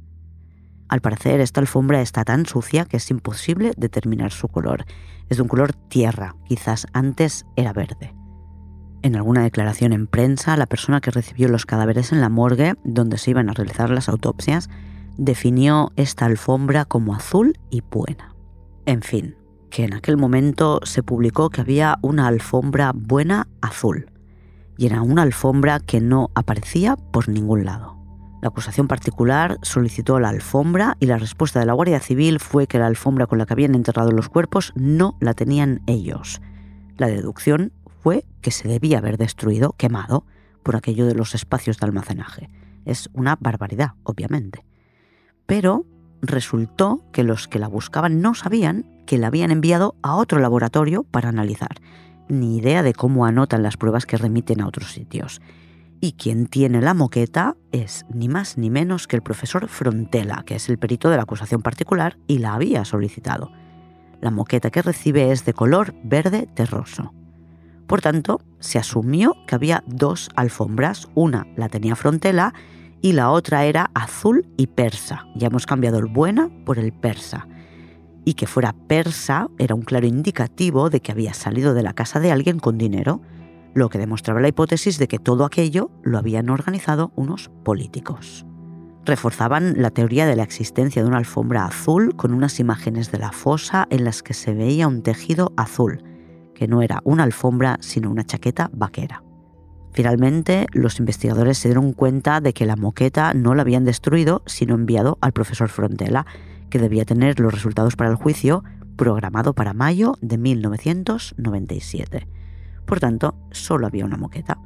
Speaker 2: Al parecer, esta alfombra está tan sucia que es imposible determinar su color. Es de un color tierra, quizás antes era verde. En alguna declaración en prensa, la persona que recibió los cadáveres en la morgue, donde se iban a realizar las autopsias, definió esta alfombra como azul y buena. En fin, que en aquel momento se publicó que había una alfombra buena azul, y era una alfombra que no aparecía por ningún lado. La acusación particular solicitó la alfombra y la respuesta de la Guardia Civil fue que la alfombra con la que habían enterrado los cuerpos no la tenían ellos. La deducción fue que se debía haber destruido, quemado, por aquello de los espacios de almacenaje. Es una barbaridad, obviamente. Pero resultó que los que la buscaban no sabían que la habían enviado a otro laboratorio para analizar, ni idea de cómo anotan las pruebas que remiten a otros sitios. Y quien tiene la moqueta es ni más ni menos que el profesor Frontela, que es el perito de la acusación particular y la había solicitado. La moqueta que recibe es de color verde terroso. Por tanto, se asumió que había dos alfombras, una la tenía Frontela y la otra era azul y persa. Ya hemos cambiado el buena por el persa. Y que fuera persa era un claro indicativo de que había salido de la casa de alguien con dinero lo que demostraba la hipótesis de que todo aquello lo habían organizado unos políticos. Reforzaban la teoría de la existencia de una alfombra azul con unas imágenes de la fosa en las que se veía un tejido azul, que no era una alfombra sino una chaqueta vaquera. Finalmente, los investigadores se dieron cuenta de que la moqueta no la habían destruido, sino enviado al profesor Frontela, que debía tener los resultados para el juicio programado para mayo de 1997 por tanto, solo había una moqueta.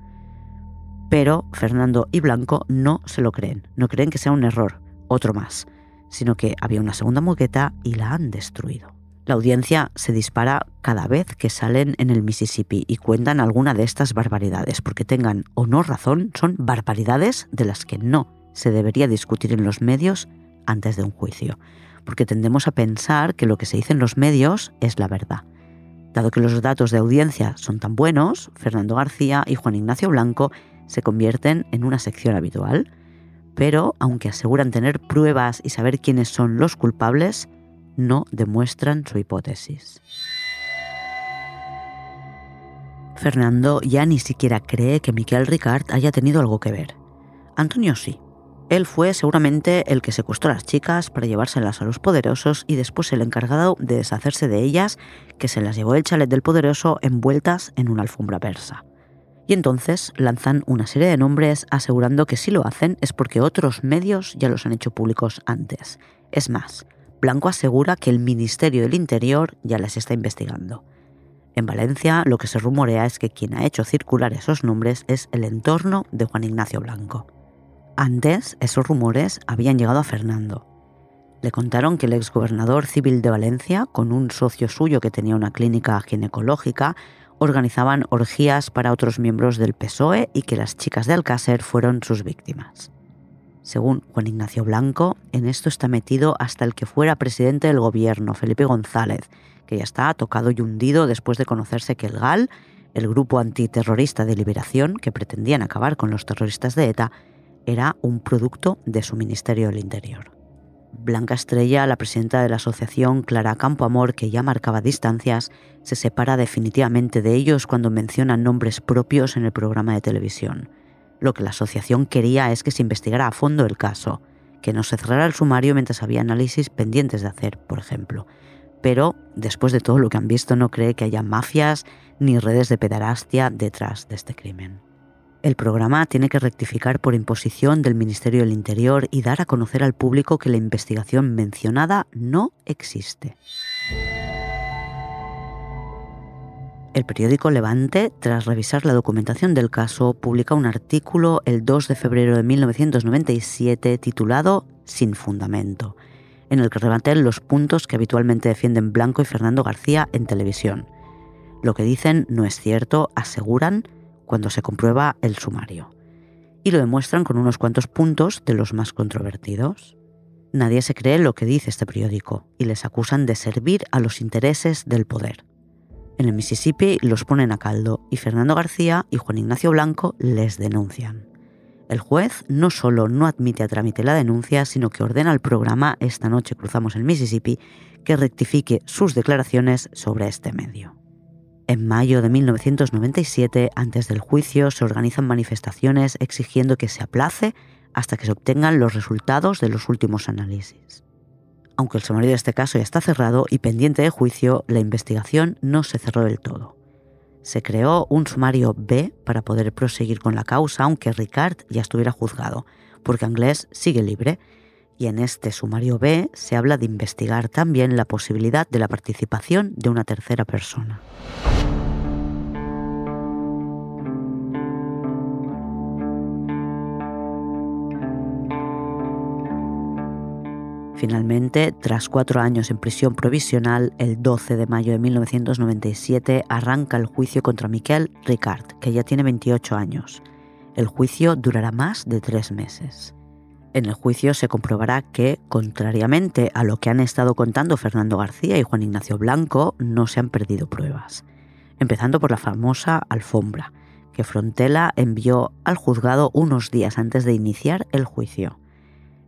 Speaker 2: Pero Fernando y Blanco no se lo creen, no creen que sea un error, otro más, sino que había una segunda moqueta y la han destruido. La audiencia se dispara cada vez que salen en el Mississippi y cuentan alguna de estas barbaridades, porque tengan o no razón, son barbaridades de las que no se debería discutir en los medios antes de un juicio, porque tendemos a pensar que lo que se dice en los medios es la verdad. Dado que los datos de audiencia son tan buenos, Fernando García y Juan Ignacio Blanco se convierten en una sección habitual, pero aunque aseguran tener pruebas y saber quiénes son los culpables, no demuestran su hipótesis. Fernando ya ni siquiera cree que Miquel Ricard haya tenido algo que ver. Antonio sí. Él fue seguramente el que secuestró a las chicas para llevárselas a los poderosos y después el encargado de deshacerse de ellas, que se las llevó el chalet del poderoso envueltas en una alfombra persa. Y entonces lanzan una serie de nombres asegurando que si lo hacen es porque otros medios ya los han hecho públicos antes. Es más, Blanco asegura que el Ministerio del Interior ya les está investigando. En Valencia lo que se rumorea es que quien ha hecho circular esos nombres es el entorno de Juan Ignacio Blanco. Antes, esos rumores habían llegado a Fernando. Le contaron que el exgobernador civil de Valencia, con un socio suyo que tenía una clínica ginecológica, organizaban orgías para otros miembros del PSOE y que las chicas de Alcácer fueron sus víctimas. Según Juan Ignacio Blanco, en esto está metido hasta el que fuera presidente del gobierno, Felipe González, que ya está tocado y hundido después de conocerse que el GAL, el grupo antiterrorista de liberación que pretendían acabar con los terroristas de ETA, era un producto de su Ministerio del Interior. Blanca Estrella, la presidenta de la asociación Clara Campoamor, que ya marcaba distancias, se separa definitivamente de ellos cuando mencionan nombres propios en el programa de televisión. Lo que la asociación quería es que se investigara a fondo el caso, que no se cerrara el sumario mientras había análisis pendientes de hacer, por ejemplo. Pero, después de todo lo que han visto, no cree que haya mafias ni redes de pederastia detrás de este crimen. El programa tiene que rectificar por imposición del Ministerio del Interior y dar a conocer al público que la investigación mencionada no existe. El periódico Levante, tras revisar la documentación del caso, publica un artículo el 2 de febrero de 1997 titulado Sin fundamento, en el que rebaten los puntos que habitualmente defienden Blanco y Fernando García en televisión. Lo que dicen no es cierto, aseguran, cuando se comprueba el sumario. Y lo demuestran con unos cuantos puntos de los más controvertidos. Nadie se cree lo que dice este periódico y les acusan de servir a los intereses del poder. En el Mississippi los ponen a caldo y Fernando García y Juan Ignacio Blanco les denuncian. El juez no solo no admite a trámite la denuncia, sino que ordena al programa Esta noche cruzamos el Mississippi que rectifique sus declaraciones sobre este medio. En mayo de 1997, antes del juicio, se organizan manifestaciones exigiendo que se aplace hasta que se obtengan los resultados de los últimos análisis. Aunque el sumario de este caso ya está cerrado y pendiente de juicio, la investigación no se cerró del todo. Se creó un sumario B para poder proseguir con la causa, aunque Ricard ya estuviera juzgado, porque Anglés sigue libre, y en este sumario B se habla de investigar también la posibilidad de la participación de una tercera persona. Finalmente, tras cuatro años en prisión provisional, el 12 de mayo de 1997 arranca el juicio contra Miquel Ricard, que ya tiene 28 años. El juicio durará más de tres meses. En el juicio se comprobará que, contrariamente a lo que han estado contando Fernando García y Juan Ignacio Blanco, no se han perdido pruebas. Empezando por la famosa alfombra, que Frontela envió al juzgado unos días antes de iniciar el juicio.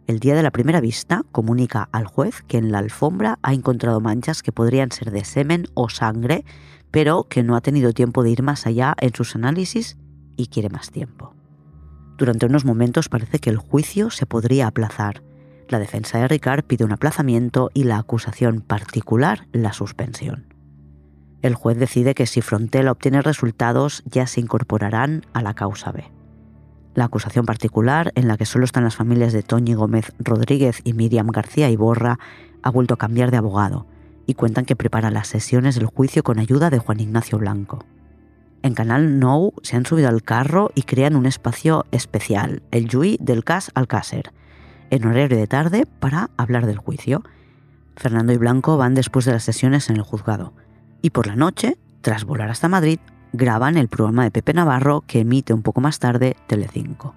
Speaker 2: El día de la primera vista comunica al juez que en la alfombra ha encontrado manchas que podrían ser de semen o sangre, pero que no ha tenido tiempo de ir más allá en sus análisis y quiere más tiempo. Durante unos momentos parece que el juicio se podría aplazar. La defensa de Ricard pide un aplazamiento y la acusación particular la suspensión. El juez decide que si Frontela obtiene resultados ya se incorporarán a la causa B. La acusación particular, en la que solo están las familias de Toñi Gómez Rodríguez y Miriam García Iborra, ha vuelto a cambiar de abogado y cuentan que prepara las sesiones del juicio con ayuda de Juan Ignacio Blanco. En Canal Nou se han subido al carro y crean un espacio especial, el Yui del Cas Alcácer, en horario de tarde para hablar del juicio. Fernando y Blanco van después de las sesiones en el juzgado y por la noche, tras volar hasta Madrid, graban el programa de Pepe Navarro que emite un poco más tarde Telecinco.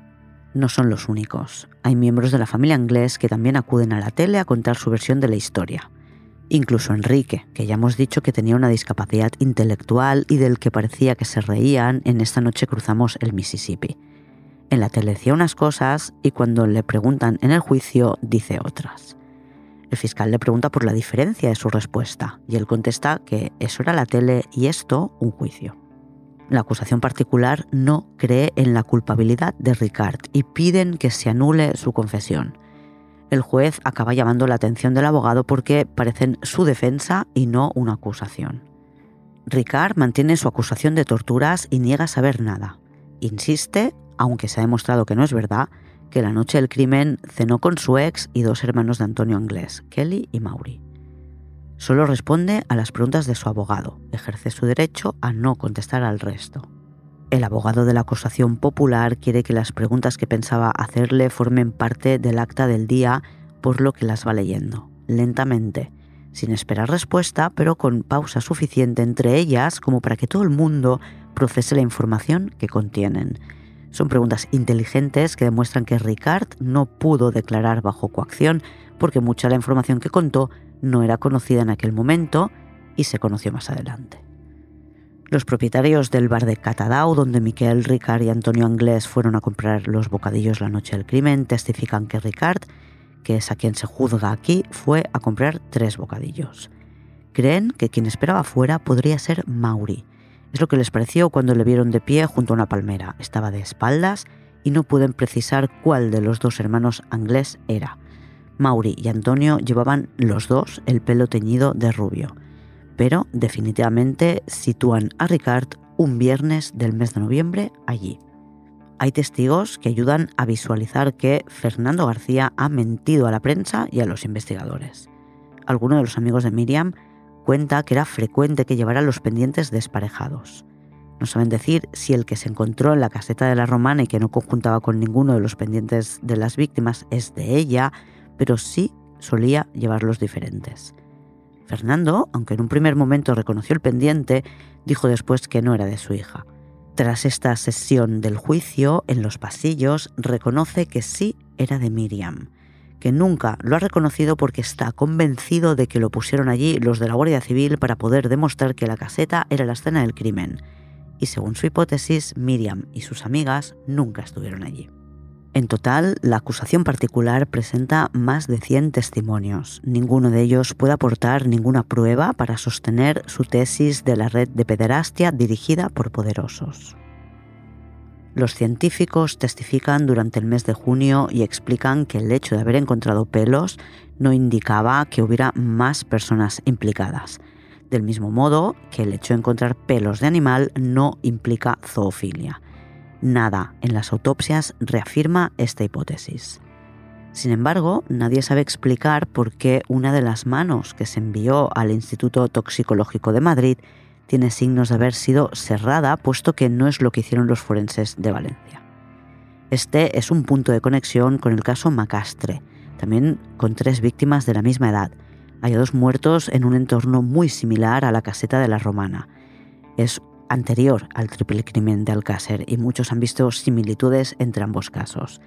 Speaker 2: No son los únicos. Hay miembros de la familia inglés que también acuden a la tele a contar su versión de la historia. Incluso Enrique, que ya hemos dicho que tenía una discapacidad intelectual y del que parecía que se reían en esta noche cruzamos el Mississippi. En la tele decía unas cosas y cuando le preguntan en el juicio dice otras. El fiscal le pregunta por la diferencia de su respuesta y él contesta que eso era la tele y esto un juicio. La acusación particular no cree en la culpabilidad de Ricard y piden que se anule su confesión. El juez acaba llamando la atención del abogado porque parecen su defensa y no una acusación. Ricard mantiene su acusación de torturas y niega saber nada. Insiste, aunque se ha demostrado que no es verdad, que la noche del crimen cenó con su ex y dos hermanos de Antonio Anglés, Kelly y Maury. Solo responde a las preguntas de su abogado, ejerce su derecho a no contestar al resto. El abogado de la acusación popular quiere que las preguntas que pensaba hacerle formen parte del acta del día, por lo que las va leyendo, lentamente, sin esperar respuesta, pero con pausa suficiente entre ellas como para que todo el mundo procese la información que contienen. Son preguntas inteligentes que demuestran que Ricard no pudo declarar bajo coacción porque mucha de la información que contó no era conocida en aquel momento y se conoció más adelante. Los propietarios del bar de Catadau, donde Miquel Ricard y Antonio Anglés fueron a comprar los bocadillos la noche del crimen, testifican que Ricard, que es a quien se juzga aquí, fue a comprar tres bocadillos. Creen que quien esperaba fuera podría ser Mauri. Es lo que les pareció cuando le vieron de pie junto a una palmera. Estaba de espaldas y no pueden precisar cuál de los dos hermanos Anglés era. Mauri y Antonio llevaban los dos el pelo teñido de rubio, pero definitivamente sitúan a Ricard un viernes del mes de noviembre allí. Hay testigos que ayudan a visualizar que Fernando García ha mentido a la prensa y a los investigadores. Alguno de los amigos de Miriam cuenta que era frecuente que llevara los pendientes desparejados. No saben decir si el que se encontró en la caseta de la romana y que no conjuntaba con ninguno de los pendientes de las víctimas es de ella pero sí solía llevarlos diferentes. Fernando, aunque en un primer momento reconoció el pendiente, dijo después que no era de su hija. Tras esta sesión del juicio, en los pasillos, reconoce que sí era de Miriam, que nunca lo ha reconocido porque está convencido de que lo pusieron allí los de la Guardia Civil para poder demostrar que la caseta era la escena del crimen. Y según su hipótesis, Miriam y sus amigas nunca estuvieron allí. En total, la acusación particular presenta más de 100 testimonios. Ninguno de ellos puede aportar ninguna prueba para sostener su tesis de la red de pederastia dirigida por poderosos. Los científicos testifican durante el mes de junio y explican que el hecho de haber encontrado pelos no indicaba que hubiera más personas implicadas. Del mismo modo que el hecho de encontrar pelos de animal no implica zoofilia. Nada en las autopsias reafirma esta hipótesis. Sin embargo, nadie sabe explicar por qué una de las manos que se envió al Instituto Toxicológico de Madrid tiene signos de haber sido cerrada, puesto que no es lo que hicieron los forenses de Valencia. Este es un punto de conexión con el caso Macastre, también con tres víctimas de la misma edad, Hay dos muertos en un entorno muy similar a la caseta de la Romana. Es anterior al triple crimen de Alcácer y muchos han visto similitudes entre ambos casos.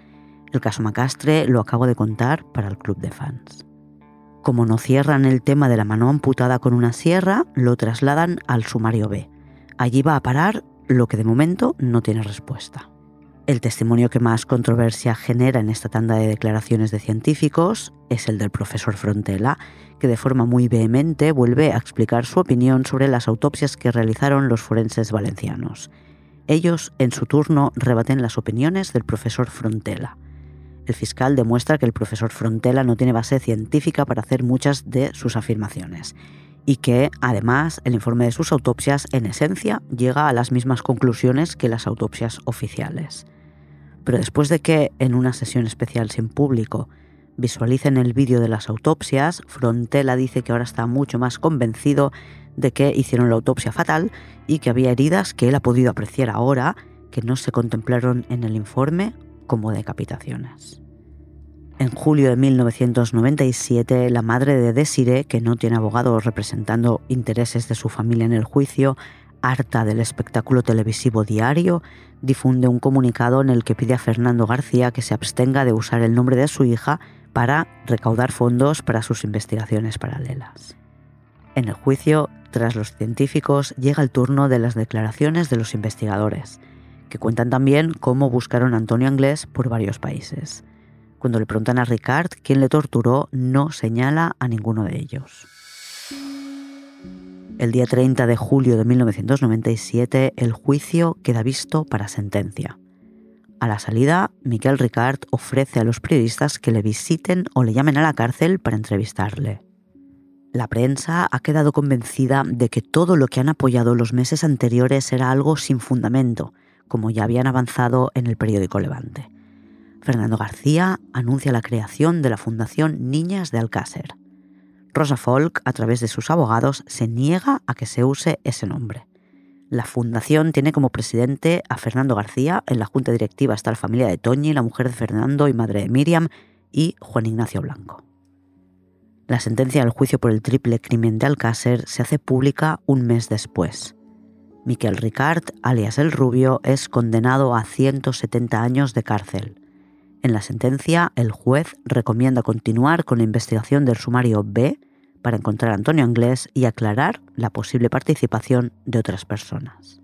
Speaker 2: El caso Macastre lo acabo de contar para el club de fans. Como no cierran el tema de la mano amputada con una sierra, lo trasladan al sumario B. Allí va a parar lo que de momento no tiene respuesta. El testimonio que más controversia genera en esta tanda de declaraciones de científicos es el del profesor Frontela, que de forma muy vehemente vuelve a explicar su opinión sobre las autopsias que realizaron los forenses valencianos. Ellos, en su turno, rebaten las opiniones del profesor Frontela. El fiscal demuestra que el profesor Frontela no tiene base científica para hacer muchas de sus afirmaciones y que, además, el informe de sus autopsias, en esencia, llega a las mismas conclusiones que las autopsias oficiales. Pero después de que, en una sesión especial sin público, visualicen el vídeo de las autopsias, Frontela dice que ahora está mucho más convencido de que hicieron la autopsia fatal y que había heridas que él ha podido apreciar ahora que no se contemplaron en el informe como decapitaciones. En julio de 1997, la madre de Desiree, que no tiene abogado representando intereses de su familia en el juicio, harta del espectáculo televisivo diario, difunde un comunicado en el que pide a Fernando García que se abstenga de usar el nombre de su hija para recaudar fondos para sus investigaciones paralelas. En el juicio, tras los científicos, llega el turno de las declaraciones de los investigadores, que cuentan también cómo buscaron a Antonio Anglés por varios países. Cuando le preguntan a Ricard quién le torturó, no señala a ninguno de ellos. El día 30 de julio de 1997, el juicio queda visto para sentencia. A la salida, Miquel Ricard ofrece a los periodistas que le visiten o le llamen a la cárcel para entrevistarle. La prensa ha quedado convencida de que todo lo que han apoyado los meses anteriores era algo sin fundamento, como ya habían avanzado en el periódico Levante. Fernando García anuncia la creación de la Fundación Niñas de Alcácer. Rosa Folk, a través de sus abogados, se niega a que se use ese nombre. La fundación tiene como presidente a Fernando García, en la junta directiva está la familia de Toñi, la mujer de Fernando y madre de Miriam, y Juan Ignacio Blanco. La sentencia del juicio por el triple crimen de Alcácer se hace pública un mes después. Miquel Ricard, alias El Rubio, es condenado a 170 años de cárcel. En la sentencia, el juez recomienda continuar con la investigación del sumario B para encontrar a Antonio Anglés y aclarar la posible participación de otras personas.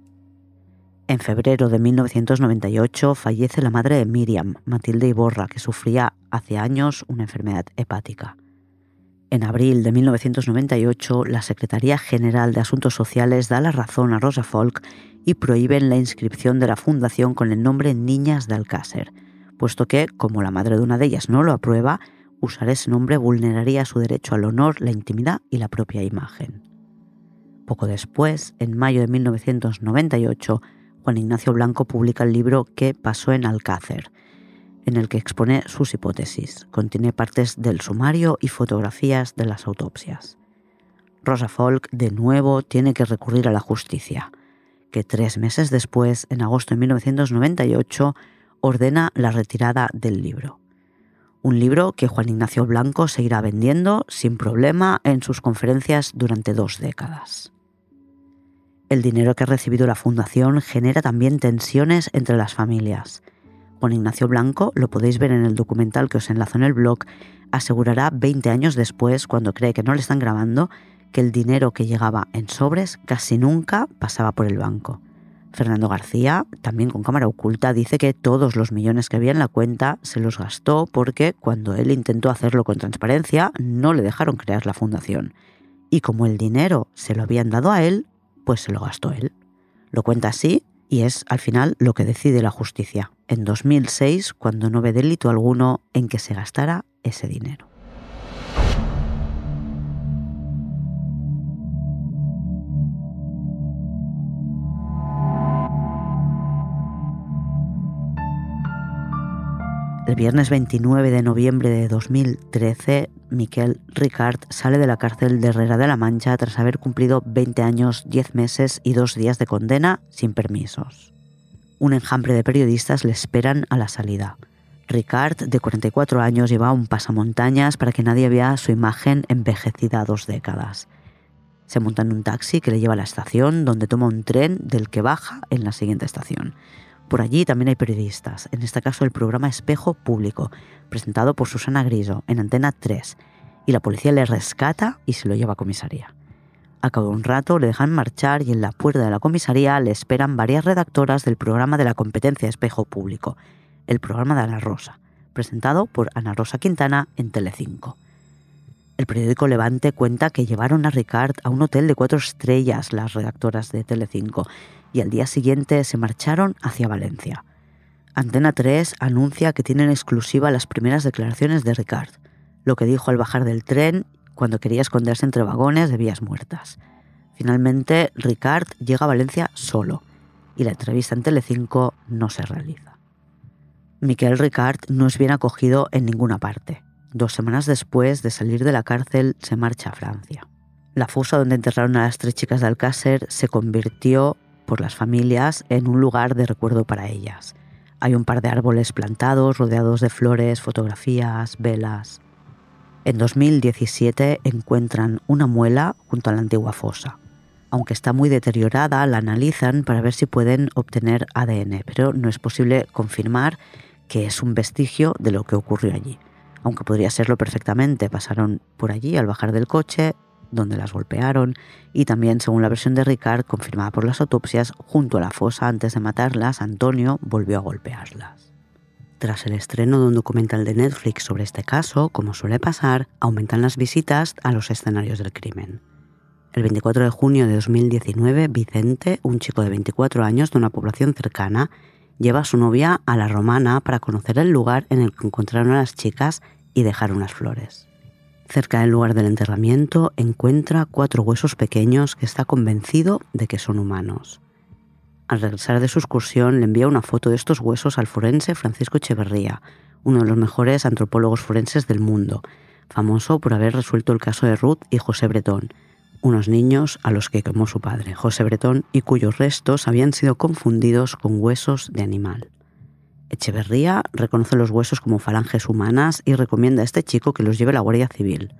Speaker 2: En febrero de 1998 fallece la madre de Miriam, Matilde Iborra, que sufría hace años una enfermedad hepática. En abril de 1998, la Secretaría General de Asuntos Sociales da la razón a Rosa Folk y prohíben la inscripción de la fundación con el nombre Niñas de Alcácer, puesto que, como la madre de una de ellas no lo aprueba, usar ese nombre vulneraría su derecho al honor, la intimidad y la propia imagen. Poco después, en mayo de 1998, Juan Ignacio Blanco publica el libro ¿Qué pasó en Alcácer?, en el que expone sus hipótesis. Contiene partes del sumario y fotografías de las autopsias. Rosa Folk, de nuevo, tiene que recurrir a la justicia, que tres meses después, en agosto de 1998, ordena la retirada del libro. Un libro que Juan Ignacio Blanco seguirá vendiendo sin problema en sus conferencias durante dos décadas. El dinero que ha recibido la fundación genera también tensiones entre las familias. Juan Ignacio Blanco, lo podéis ver en el documental que os enlazo en el blog, asegurará 20 años después, cuando cree que no le están grabando, que el dinero que llegaba en sobres casi nunca pasaba por el banco. Fernando García, también con cámara oculta, dice que todos los millones que había en la cuenta se los gastó porque cuando él intentó hacerlo con transparencia no le dejaron crear la fundación. Y como el dinero se lo habían dado a él, pues se lo gastó él. Lo cuenta así y es al final lo que decide la justicia, en 2006, cuando no ve delito alguno en que se gastara ese dinero. El viernes 29 de noviembre de 2013, Miquel Ricard sale de la cárcel de Herrera de la Mancha tras haber cumplido 20 años, 10 meses y 2 días de condena sin permisos. Un enjambre de periodistas le esperan a la salida. Ricard, de 44 años, lleva un pasamontañas para que nadie vea su imagen envejecida dos décadas. Se monta en un taxi que le lleva a la estación, donde toma un tren del que baja en la siguiente estación. Por allí también hay periodistas, en este caso el programa Espejo Público, presentado por Susana Griso en Antena 3, y la policía le rescata y se lo lleva a comisaría. A cabo de un rato le dejan marchar y en la puerta de la comisaría le esperan varias redactoras del programa de la competencia Espejo Público, el programa de Ana Rosa, presentado por Ana Rosa Quintana en Telecinco. El periódico Levante cuenta que llevaron a Ricard a un hotel de cuatro estrellas las redactoras de Telecinco y al día siguiente se marcharon hacia Valencia. Antena 3 anuncia que tienen exclusiva las primeras declaraciones de Ricard, lo que dijo al bajar del tren cuando quería esconderse entre vagones de vías muertas. Finalmente, Ricard llega a Valencia solo y la entrevista en Telecinco no se realiza. Miquel Ricard no es bien acogido en ninguna parte. Dos semanas después de salir de la cárcel se marcha a Francia. La fosa donde enterraron a las tres chicas de Alcácer se convirtió por las familias en un lugar de recuerdo para ellas. Hay un par de árboles plantados, rodeados de flores, fotografías, velas. En 2017 encuentran una muela junto a la antigua fosa. Aunque está muy deteriorada, la analizan para ver si pueden obtener ADN, pero no es posible confirmar que es un vestigio de lo que ocurrió allí. Aunque podría serlo perfectamente, pasaron por allí al bajar del coche, donde las golpearon, y también, según la versión de Ricard, confirmada por las autopsias, junto a la fosa antes de matarlas, Antonio volvió a golpearlas. Tras el estreno de un documental de Netflix sobre este caso, como suele pasar, aumentan las visitas a los escenarios del crimen. El 24 de junio de 2019, Vicente, un chico de 24 años de una población cercana, lleva a su novia a la romana para conocer el lugar en el que encontraron a las chicas y dejar unas flores. Cerca del lugar del enterramiento encuentra cuatro huesos pequeños que está convencido de que son humanos. Al regresar de su excursión le envía una foto de estos huesos al forense Francisco Echeverría, uno de los mejores antropólogos forenses del mundo, famoso por haber resuelto el caso de Ruth y José Bretón, unos niños a los que quemó su padre, José Bretón, y cuyos restos habían sido confundidos con huesos de animal. Echeverría reconoce los huesos como falanges humanas y recomienda a este chico que los lleve a la Guardia Civil.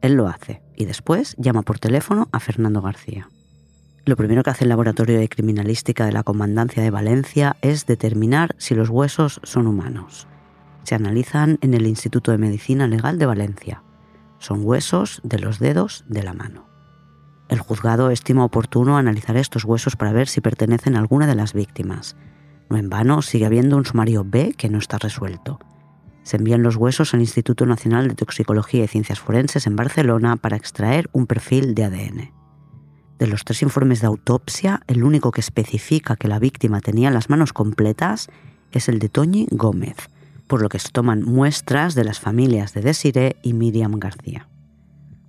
Speaker 2: Él lo hace y después llama por teléfono a Fernando García. Lo primero que hace el Laboratorio de Criminalística de la Comandancia de Valencia es determinar si los huesos son humanos. Se analizan en el Instituto de Medicina Legal de Valencia. Son huesos de los dedos de la mano. El juzgado estima oportuno analizar estos huesos para ver si pertenecen a alguna de las víctimas no en vano, sigue habiendo un sumario B que no está resuelto. Se envían los huesos al Instituto Nacional de Toxicología y Ciencias Forenses en Barcelona para extraer un perfil de ADN. De los tres informes de autopsia, el único que especifica que la víctima tenía las manos completas es el de Toñi Gómez, por lo que se toman muestras de las familias de Desiree y Miriam García.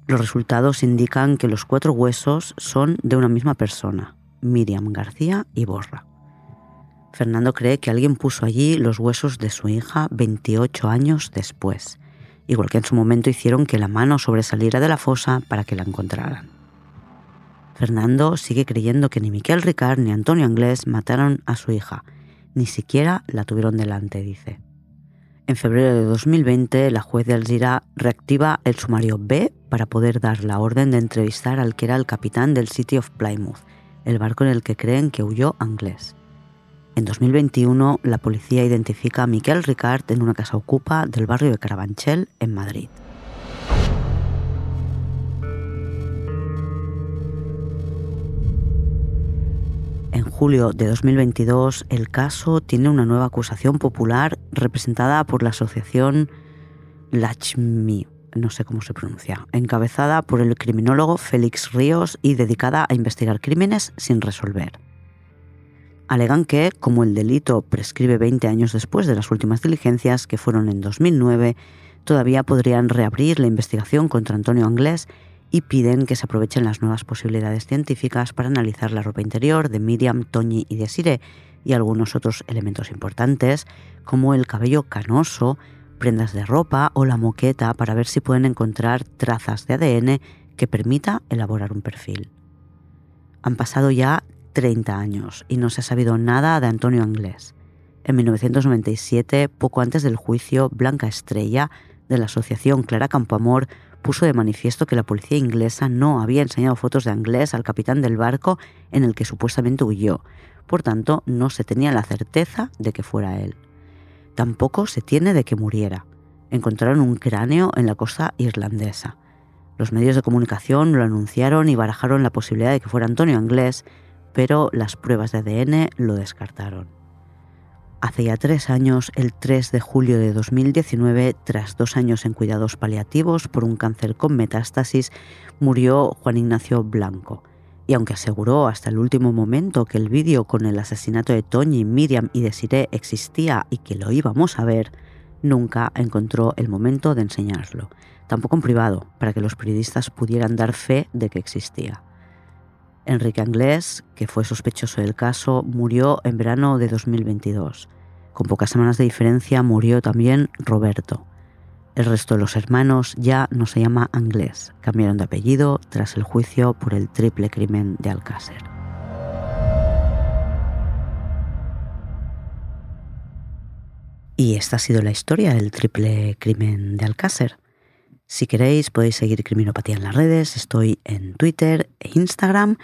Speaker 2: Los resultados indican que los cuatro huesos son de una misma persona, Miriam García y Borra. Fernando cree que alguien puso allí los huesos de su hija 28 años después, igual que en su momento hicieron que la mano sobresaliera de la fosa para que la encontraran. Fernando sigue creyendo que ni Miquel Ricard ni Antonio Anglés mataron a su hija, ni siquiera la tuvieron delante, dice. En febrero de 2020, la juez de Alzira reactiva el sumario B para poder dar la orden de entrevistar al que era el capitán del City of Plymouth, el barco en el que creen que huyó Anglés. En 2021, la policía identifica a Miquel Ricard en una casa ocupa del barrio de Carabanchel, en Madrid. En julio de 2022, el caso tiene una nueva acusación popular representada por la asociación Lachmi, no sé cómo se pronuncia, encabezada por el criminólogo Félix Ríos y dedicada a investigar crímenes sin resolver alegan que, como el delito prescribe 20 años después de las últimas diligencias, que fueron en 2009, todavía podrían reabrir la investigación contra Antonio Anglés y piden que se aprovechen las nuevas posibilidades científicas para analizar la ropa interior de Miriam, Toñi y Desiree y algunos otros elementos importantes, como el cabello canoso, prendas de ropa o la moqueta para ver si pueden encontrar trazas de ADN que permita elaborar un perfil. Han pasado ya 30 años y no se ha sabido nada de Antonio Anglés. En 1997, poco antes del juicio, Blanca Estrella, de la asociación Clara Campoamor, puso de manifiesto que la policía inglesa no había enseñado fotos de Anglés al capitán del barco en el que supuestamente huyó. Por tanto, no se tenía la certeza de que fuera él. Tampoco se tiene de que muriera. Encontraron un cráneo en la costa irlandesa. Los medios de comunicación lo anunciaron y barajaron la posibilidad de que fuera Antonio Anglés, pero las pruebas de ADN lo descartaron. Hace ya tres años, el 3 de julio de 2019, tras dos años en cuidados paliativos por un cáncer con metástasis, murió Juan Ignacio Blanco. Y aunque aseguró hasta el último momento que el vídeo con el asesinato de Toñi, Miriam y Desiree existía y que lo íbamos a ver, nunca encontró el momento de enseñarlo, tampoco en privado, para que los periodistas pudieran dar fe de que existía. Enrique Anglés, que fue sospechoso del caso, murió en verano de 2022. Con pocas semanas de diferencia murió también Roberto. El resto de los hermanos ya no se llama Anglés, cambiaron de apellido tras el juicio por el triple crimen de Alcácer. Y esta ha sido la historia del triple crimen de Alcácer. Si queréis podéis seguir Criminopatía en las redes, estoy en Twitter e Instagram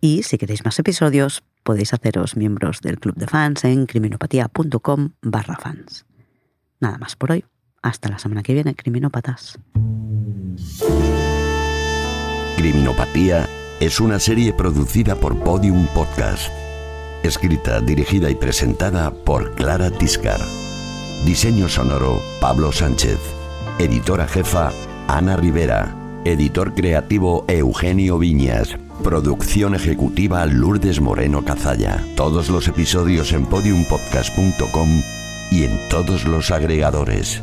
Speaker 2: y si queréis más episodios podéis haceros miembros del club de fans en criminopatía.com barra fans. Nada más por hoy. Hasta la semana que viene, criminópatas.
Speaker 3: Criminopatía es una serie producida por Podium Podcast. Escrita, dirigida y presentada por Clara Tiscar. Diseño sonoro Pablo Sánchez. Editora jefa Ana Rivera. Editor creativo Eugenio Viñas. Producción ejecutiva Lourdes Moreno Cazalla. Todos los episodios en podiumpodcast.com y en todos los agregadores.